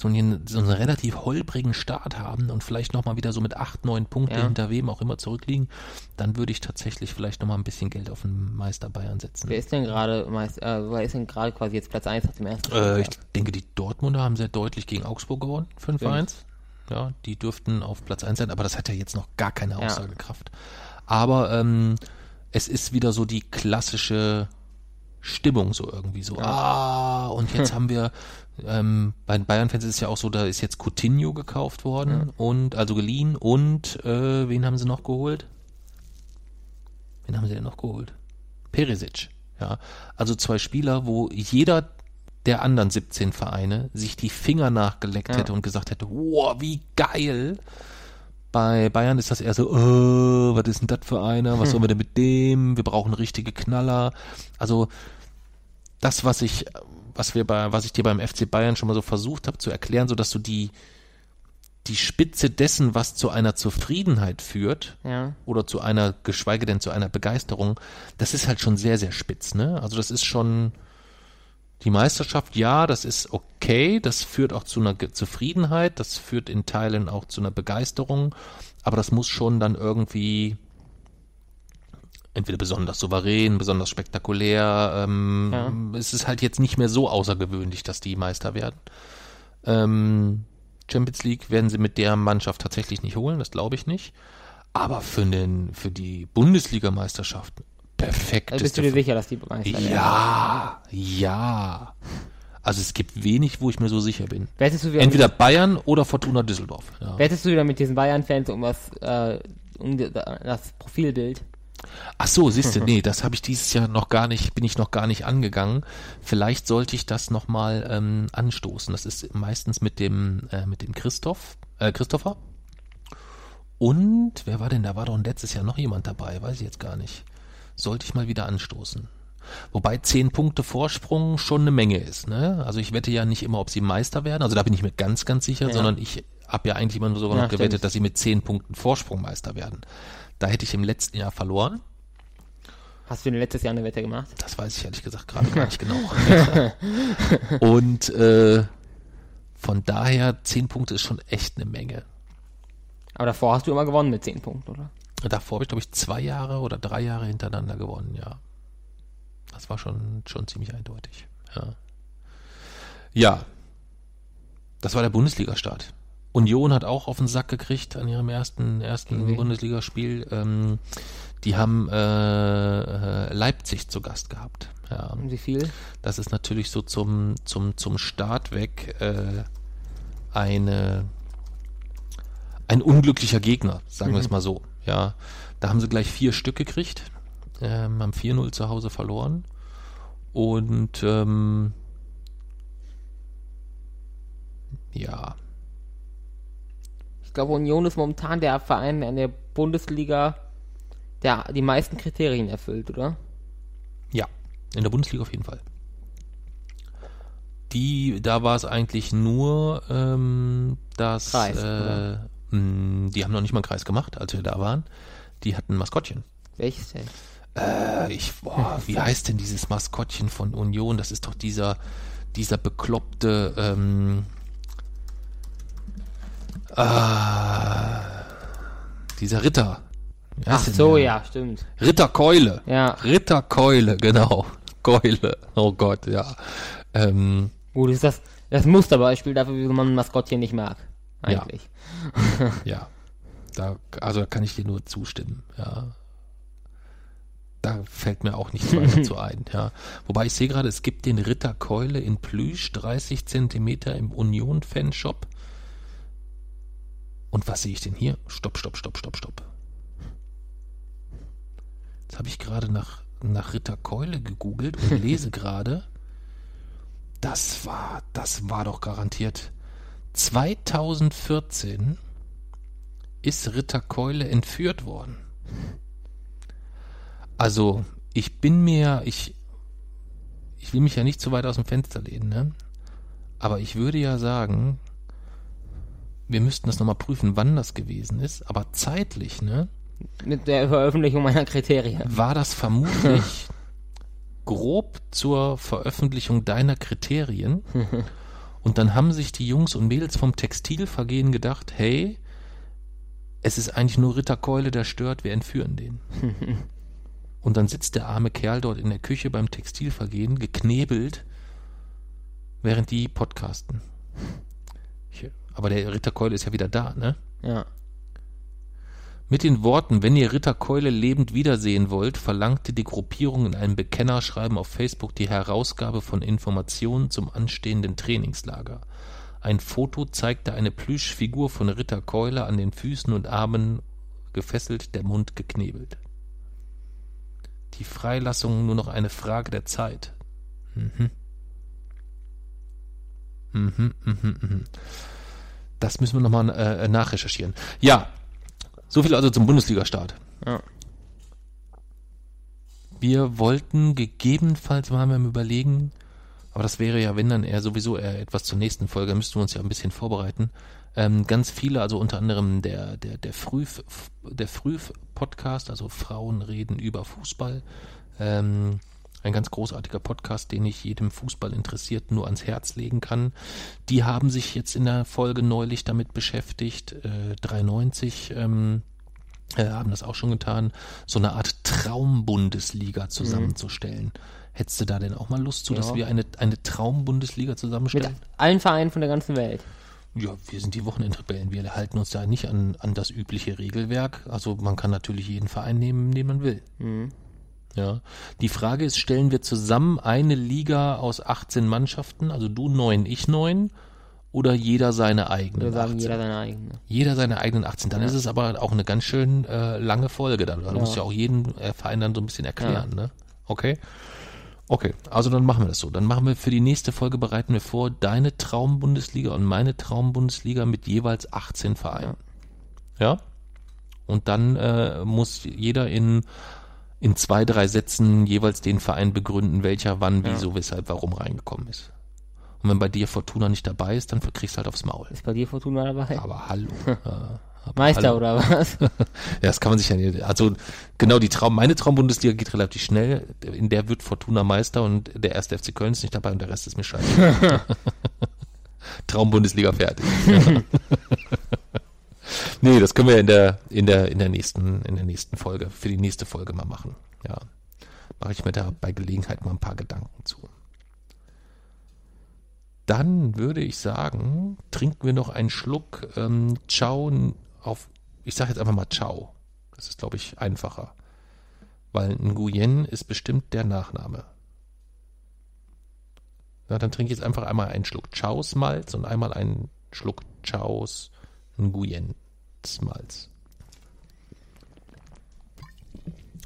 so einen, so einen relativ holprigen Start haben und vielleicht nochmal wieder so mit acht, neun Punkte Ja. hinter wem auch immer zurückliegen, dann würde ich tatsächlich vielleicht nochmal ein bisschen Geld auf den Meister Bayern setzen. Wer ist denn gerade Meister, äh, wer ist denn gerade quasi jetzt Platz 1 nach dem ersten Äh, ich denke, die Dortmunder haben sehr deutlich gegen Augsburg gewonnen, 5-1. Ja, die dürften auf Platz 1 sein, aber das hat ja jetzt noch gar keine Ja. Aussagekraft. Aber ähm, es ist wieder so die klassische Stimmung so irgendwie so. Ah, und jetzt haben wir, ähm, bei den Bayern-Fans ist es ja auch so, da ist jetzt Coutinho gekauft worden und also geliehen und äh, wen haben sie noch geholt? Wen haben sie denn noch geholt? Perisic. Ja, also zwei Spieler, wo jeder der anderen 17 Vereine sich die Finger nachgeleckt Ja. hätte und gesagt hätte, wow, wie geil. Bei Bayern ist das eher so, äh, was ist denn das für einer? Was sollen wir denn mit dem? Wir brauchen richtige Knaller. Also das, was ich, was wir bei, was ich dir beim FC Bayern schon mal so versucht habe zu erklären, so dass du die die Spitze dessen, was zu einer Zufriedenheit führt, Ja. oder zu einer, geschweige denn zu einer Begeisterung, das ist halt schon sehr, sehr spitz, ne? Also das ist schon die Meisterschaft, ja, das ist okay, das führt auch zu einer Zufriedenheit, das führt in Teilen auch zu einer Begeisterung, aber das muss schon dann irgendwie entweder besonders souverän, besonders spektakulär, ähm, es ist halt jetzt nicht mehr so außergewöhnlich, dass die Meister werden. Ähm, Champions League werden sie mit der Mannschaft tatsächlich nicht holen, das glaube ich nicht. Aber für, den, für die Bundesligameisterschaft perfekt. Also bist du dir sicher, dass die Meister werden? ja, ja. Also es gibt wenig, wo ich mir so sicher bin. Wettest du wieder, Entweder Bayern oder Fortuna Düsseldorf. Ja. wettest du wieder mit diesen Bayern-Fans um das, äh, um das Profilbild? Ach so, siehst du, nee, das habe ich dieses Jahr noch gar nicht, bin ich noch gar nicht angegangen. Vielleicht sollte ich das nochmal ähm, anstoßen. Das ist meistens mit dem, äh, mit dem Christoph, äh, Christopher. Und wer war denn? Da war doch letztes Jahr noch jemand dabei, weiß ich jetzt gar nicht. Sollte ich mal wieder anstoßen. Wobei zehn Punkte Vorsprung schon eine Menge ist, ne? Also ich wette ja nicht immer, ob sie Meister werden. Also da bin ich mir ganz, ganz sicher, Ja. sondern ich habe ja eigentlich immer nur sogar Ja, noch gewettet, stimmt. dass sie mit zehn Punkten Vorsprung Meister werden. Da hätte ich im letzten Jahr verloren. Hast du denn letztes Jahr eine Wette gemacht? Das weiß ich ehrlich gesagt gerade gar nicht genau. Und äh, von daher, zehn Punkte ist schon echt eine Menge. Aber davor hast du immer gewonnen mit 10 Punkten, oder? Davor habe ich, glaube ich, zwei Jahre oder drei Jahre hintereinander gewonnen, ja. Das war schon, schon ziemlich eindeutig. Ja. ja. Das war der Bundesliga-Start. Union hat auch auf den Sack gekriegt an ihrem ersten, ersten wen? Bundesligaspiel. Ähm, die haben äh, äh, Leipzig zu Gast gehabt. Ja. Wie viel? Das ist natürlich so zum, zum, zum Start weg äh, eine, ein unglücklicher Gegner, sagen wir es mal so. Ja, da haben sie gleich vier Stück gekriegt, ähm, haben 4-0 zu Hause verloren und ähm, ja, Ich glaube, Union ist momentan der Verein in der Bundesliga, der die meisten Kriterien erfüllt, oder? Ja, in der Bundesliga auf jeden Fall. Die, da war es eigentlich nur, ähm, dass Kreis, äh, mh, die haben noch nicht mal einen Kreis gemacht, als wir da waren. Die hatten ein Maskottchen. Welches denn? Äh, ich, boah, wie heißt denn dieses Maskottchen von Union? Das ist doch dieser, dieser bekloppte, ähm, ah, dieser Ritter. Ach so, der? ja, stimmt. Ritterkeule. Ja. Ritterkeule, genau. Keule. Oh Gott, ja. Ähm, Gut, ist das das Musterbeispiel dafür, wie man ein Maskottchen nicht mag. Ja. Eigentlich. ja. Da, also da kann ich dir nur zustimmen, ja. Da fällt mir auch nichts weiter zu ein, ja. Wobei ich sehe gerade, es gibt den Ritterkeule in Plüsch, 30 Zentimeter im Union-Fanshop. Und was sehe ich denn hier? Stopp, stopp, stopp, stopp, stopp. Jetzt habe ich gerade nach, nach Ritterkeule gegoogelt und lese gerade, das war, das war doch garantiert 2014 ist Ritter Keule entführt worden. Also, ich bin mir, ich, ich will mich ja nicht zu weit aus dem Fenster lehnen, ne? Aber ich würde ja sagen, wir müssten das nochmal prüfen, wann das gewesen ist, aber zeitlich, ne? Mit der Veröffentlichung meiner Kriterien. war das vermutlich grob zur Veröffentlichung deiner Kriterien. Und dann haben sich die Jungs und Mädels vom Textilvergehen gedacht, hey, es ist eigentlich nur Ritter Keule, der stört, wir entführen den. und dann sitzt der arme Kerl dort in der Küche beim Textilvergehen, geknebelt, während die podcasten. Ich, aber der Ritter Keule ist ja wieder da, ne? Ja. Mit den Worten, wenn ihr Ritter Keule lebend wiedersehen wollt, verlangte die Gruppierung in einem Bekennerschreiben auf Facebook die Herausgabe von Informationen zum anstehenden Trainingslager. Ein Foto zeigte eine Plüschfigur von Ritter Keule an den Füßen und Armen gefesselt, der Mund geknebelt. Die Freilassung nur noch eine Frage der Zeit. Mhm. Mhm, mhm, mhm. Das müssen wir nochmal äh, nachrecherchieren. Ja, so viel also zum Bundesliga-Start. Ja. Wir wollten gegebenenfalls mal am überlegen, aber das wäre ja, wenn dann eher sowieso eher etwas zur nächsten Folge, müssten wir uns ja ein bisschen vorbereiten. Ähm, ganz viele, also unter anderem der, der, der Früh, der Früh-Podcast, also Frauen reden über Fußball. Ähm, ein ganz großartiger Podcast, den ich jedem Fußball interessiert nur ans Herz legen kann. Die haben sich jetzt in der Folge neulich damit beschäftigt, äh, 93, ähm, äh, haben das auch schon getan, so eine Art Traumbundesliga zusammenzustellen. Hättest du da denn auch mal Lust zu, dass Ja. wir eine, eine Traumbundesliga Mit zusammenstellen? allen Vereinen von der ganzen Welt. Ja, wir sind die Wochenendrebellen. Wir halten uns da nicht an, an das übliche Regelwerk. Also man kann natürlich jeden Verein nehmen, den man will. Ja. Die Frage ist, stellen wir zusammen eine Liga aus 18 Mannschaften, also du neun, ich neun, oder jeder seine Wir eigenen sagen 18? jeder seine eigene. Jeder seine eigenen 18. Dann Ja. ist es aber auch eine ganz schön äh, lange Folge. Da ja. musst du ja auch jeden äh, Verein dann so ein bisschen erklären, ne? Okay? Okay, also dann machen wir das so. Dann machen wir für die nächste Folge, bereiten wir vor, deine Traumbundesliga und meine Traumbundesliga mit jeweils 18 Vereinen. Ja? Und dann äh, muss jeder in, in zwei, drei Sätzen jeweils den Verein begründen, welcher wann, wieso, weshalb, warum reingekommen ist. Und wenn bei dir Fortuna nicht dabei ist, dann kriegst du halt aufs Maul. Ist bei dir Fortuna dabei? Aber hallo. äh, aber Meister hallo. oder was? Ja, das kann man sich ja nicht. Also genau die Traum, meine Traumbundesliga geht relativ schnell. In der wird Fortuna Meister und der erste FC Köln ist nicht dabei und der Rest ist mir scheiße. Traumbundesliga fertig. Nee, das können wir in der in der in der nächsten in der nächsten Folge für die nächste Folge mal machen. Ja, mache ich mir da bei Gelegenheit mal ein paar Gedanken zu. Dann würde ich sagen, trinken wir noch einen Schluck ähm, Ciao auf, ich sage jetzt einfach mal Ciao. Das ist, glaube ich, einfacher. Weil Nguyen ist bestimmt der Nachname. Na, dann trinke ich jetzt einfach einmal einen Schluck Chaos Malz und einmal einen Schluck Chaos Nguyen Malz.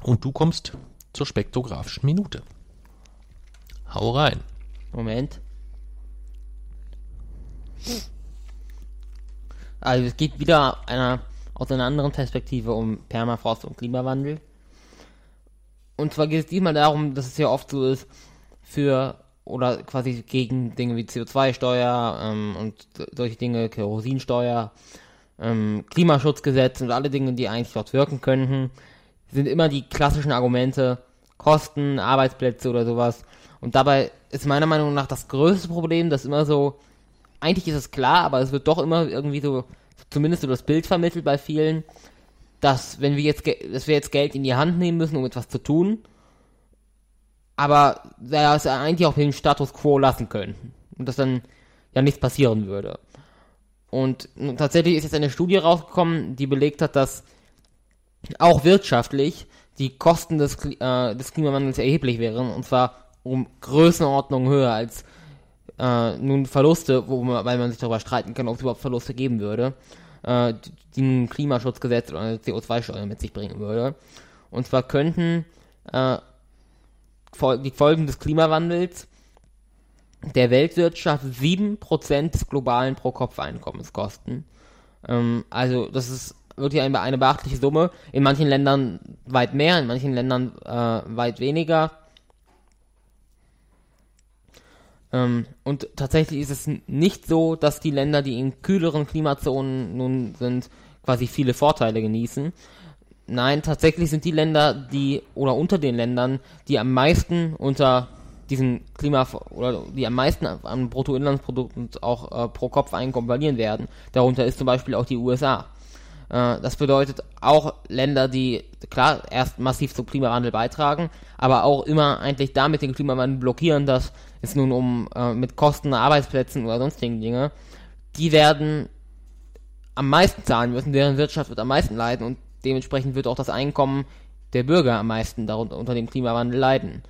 Und du kommst zur spektrographischen Minute. Hau rein. Moment. Also es geht wieder einer, aus einer anderen Perspektive um Permafrost und Klimawandel. Und zwar geht es diesmal darum, dass es ja oft so ist, für oder quasi gegen Dinge wie CO2-Steuer ähm, und solche Dinge, Kerosinsteuer, ähm, Klimaschutzgesetz und alle Dinge, die eigentlich dort wirken könnten, sind immer die klassischen Argumente, Kosten, Arbeitsplätze oder sowas. Und dabei ist meiner Meinung nach das größte Problem, dass immer so, eigentlich ist es klar, aber es wird doch immer irgendwie so, zumindest so das Bild vermittelt bei vielen, dass wenn wir jetzt, dass wir jetzt Geld in die Hand nehmen müssen, um etwas zu tun, aber ja, es eigentlich auch den Status quo lassen können. Und dass dann ja nichts passieren würde. Und tatsächlich ist jetzt eine Studie rausgekommen, die belegt hat, dass auch wirtschaftlich die Kosten des, äh, des Klimawandels erheblich wären. Und zwar um Größenordnung höher als äh, nun Verluste, wo man, weil man sich darüber streiten kann, ob es überhaupt Verluste geben würde, äh, die ein Klimaschutzgesetz oder eine CO2-Steuer mit sich bringen würde. Und zwar könnten äh, die Folgen des Klimawandels der Weltwirtschaft 7% des globalen Pro-Kopf-Einkommens kosten. Ähm, also das ist wirklich eine, eine beachtliche Summe. In manchen Ländern weit mehr, in manchen Ländern äh, weit weniger. Ähm, und tatsächlich ist es nicht so, dass die Länder, die in kühleren Klimazonen nun sind, quasi viele Vorteile genießen. Nein, tatsächlich sind die Länder, die oder unter den Ländern, die am meisten unter diesen Klima oder die am meisten an Bruttoinlandsprodukt und auch äh, pro Kopf Einkommen verlieren werden. Darunter ist zum Beispiel auch die USA. Äh, das bedeutet auch Länder, die klar erst massiv zum Klimawandel beitragen, aber auch immer eigentlich damit den Klimawandel blockieren, dass es nun um äh, mit Kosten, Arbeitsplätzen oder sonstigen Dinge, die werden am meisten zahlen müssen, deren Wirtschaft wird am meisten leiden und dementsprechend wird auch das Einkommen der Bürger am meisten darunter unter dem Klimawandel leiden.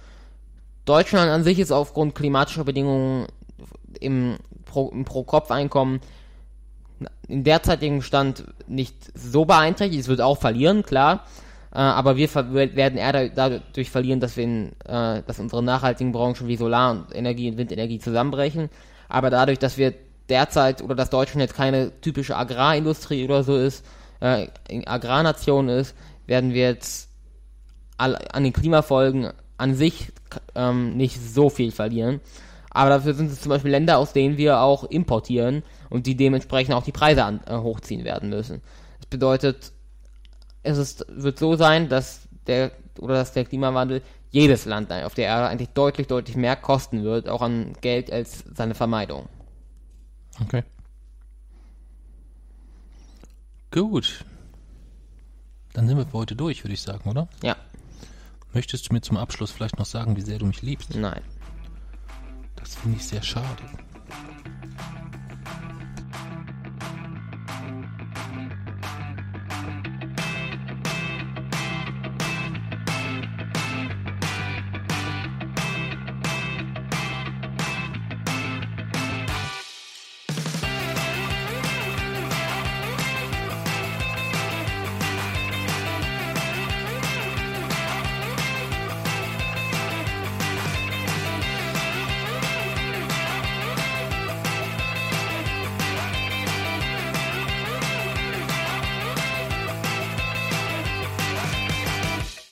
Deutschland an sich ist aufgrund klimatischer Bedingungen im Pro- im Pro-Kopf-Einkommen derzeitigen Stand nicht so beeinträchtigt. Es wird auch verlieren, klar. Äh, aber wir werden eher da- dadurch verlieren, dass wir in, äh, dass unsere nachhaltigen Branchen wie Solar- und Energie und Windenergie zusammenbrechen. Aber dadurch, dass wir derzeit oder dass Deutschland jetzt keine typische Agrarindustrie oder so ist, äh, Agrarnation ist, werden wir jetzt an den Klimafolgen an sich ähm, nicht so viel verlieren. Aber dafür sind es zum Beispiel Länder, aus denen wir auch importieren und die dementsprechend auch die Preise an, äh, hochziehen werden müssen. Das bedeutet, es ist, wird so sein, dass der oder dass der Klimawandel jedes Land auf der Erde eigentlich deutlich, deutlich mehr kosten wird, auch an Geld als seine Vermeidung. Okay. Gut. Dann sind wir für heute durch, würde ich sagen, oder? Ja, Möchtest du mir zum Abschluss vielleicht noch sagen, wie sehr du mich liebst? Nein. Das finde ich sehr schade.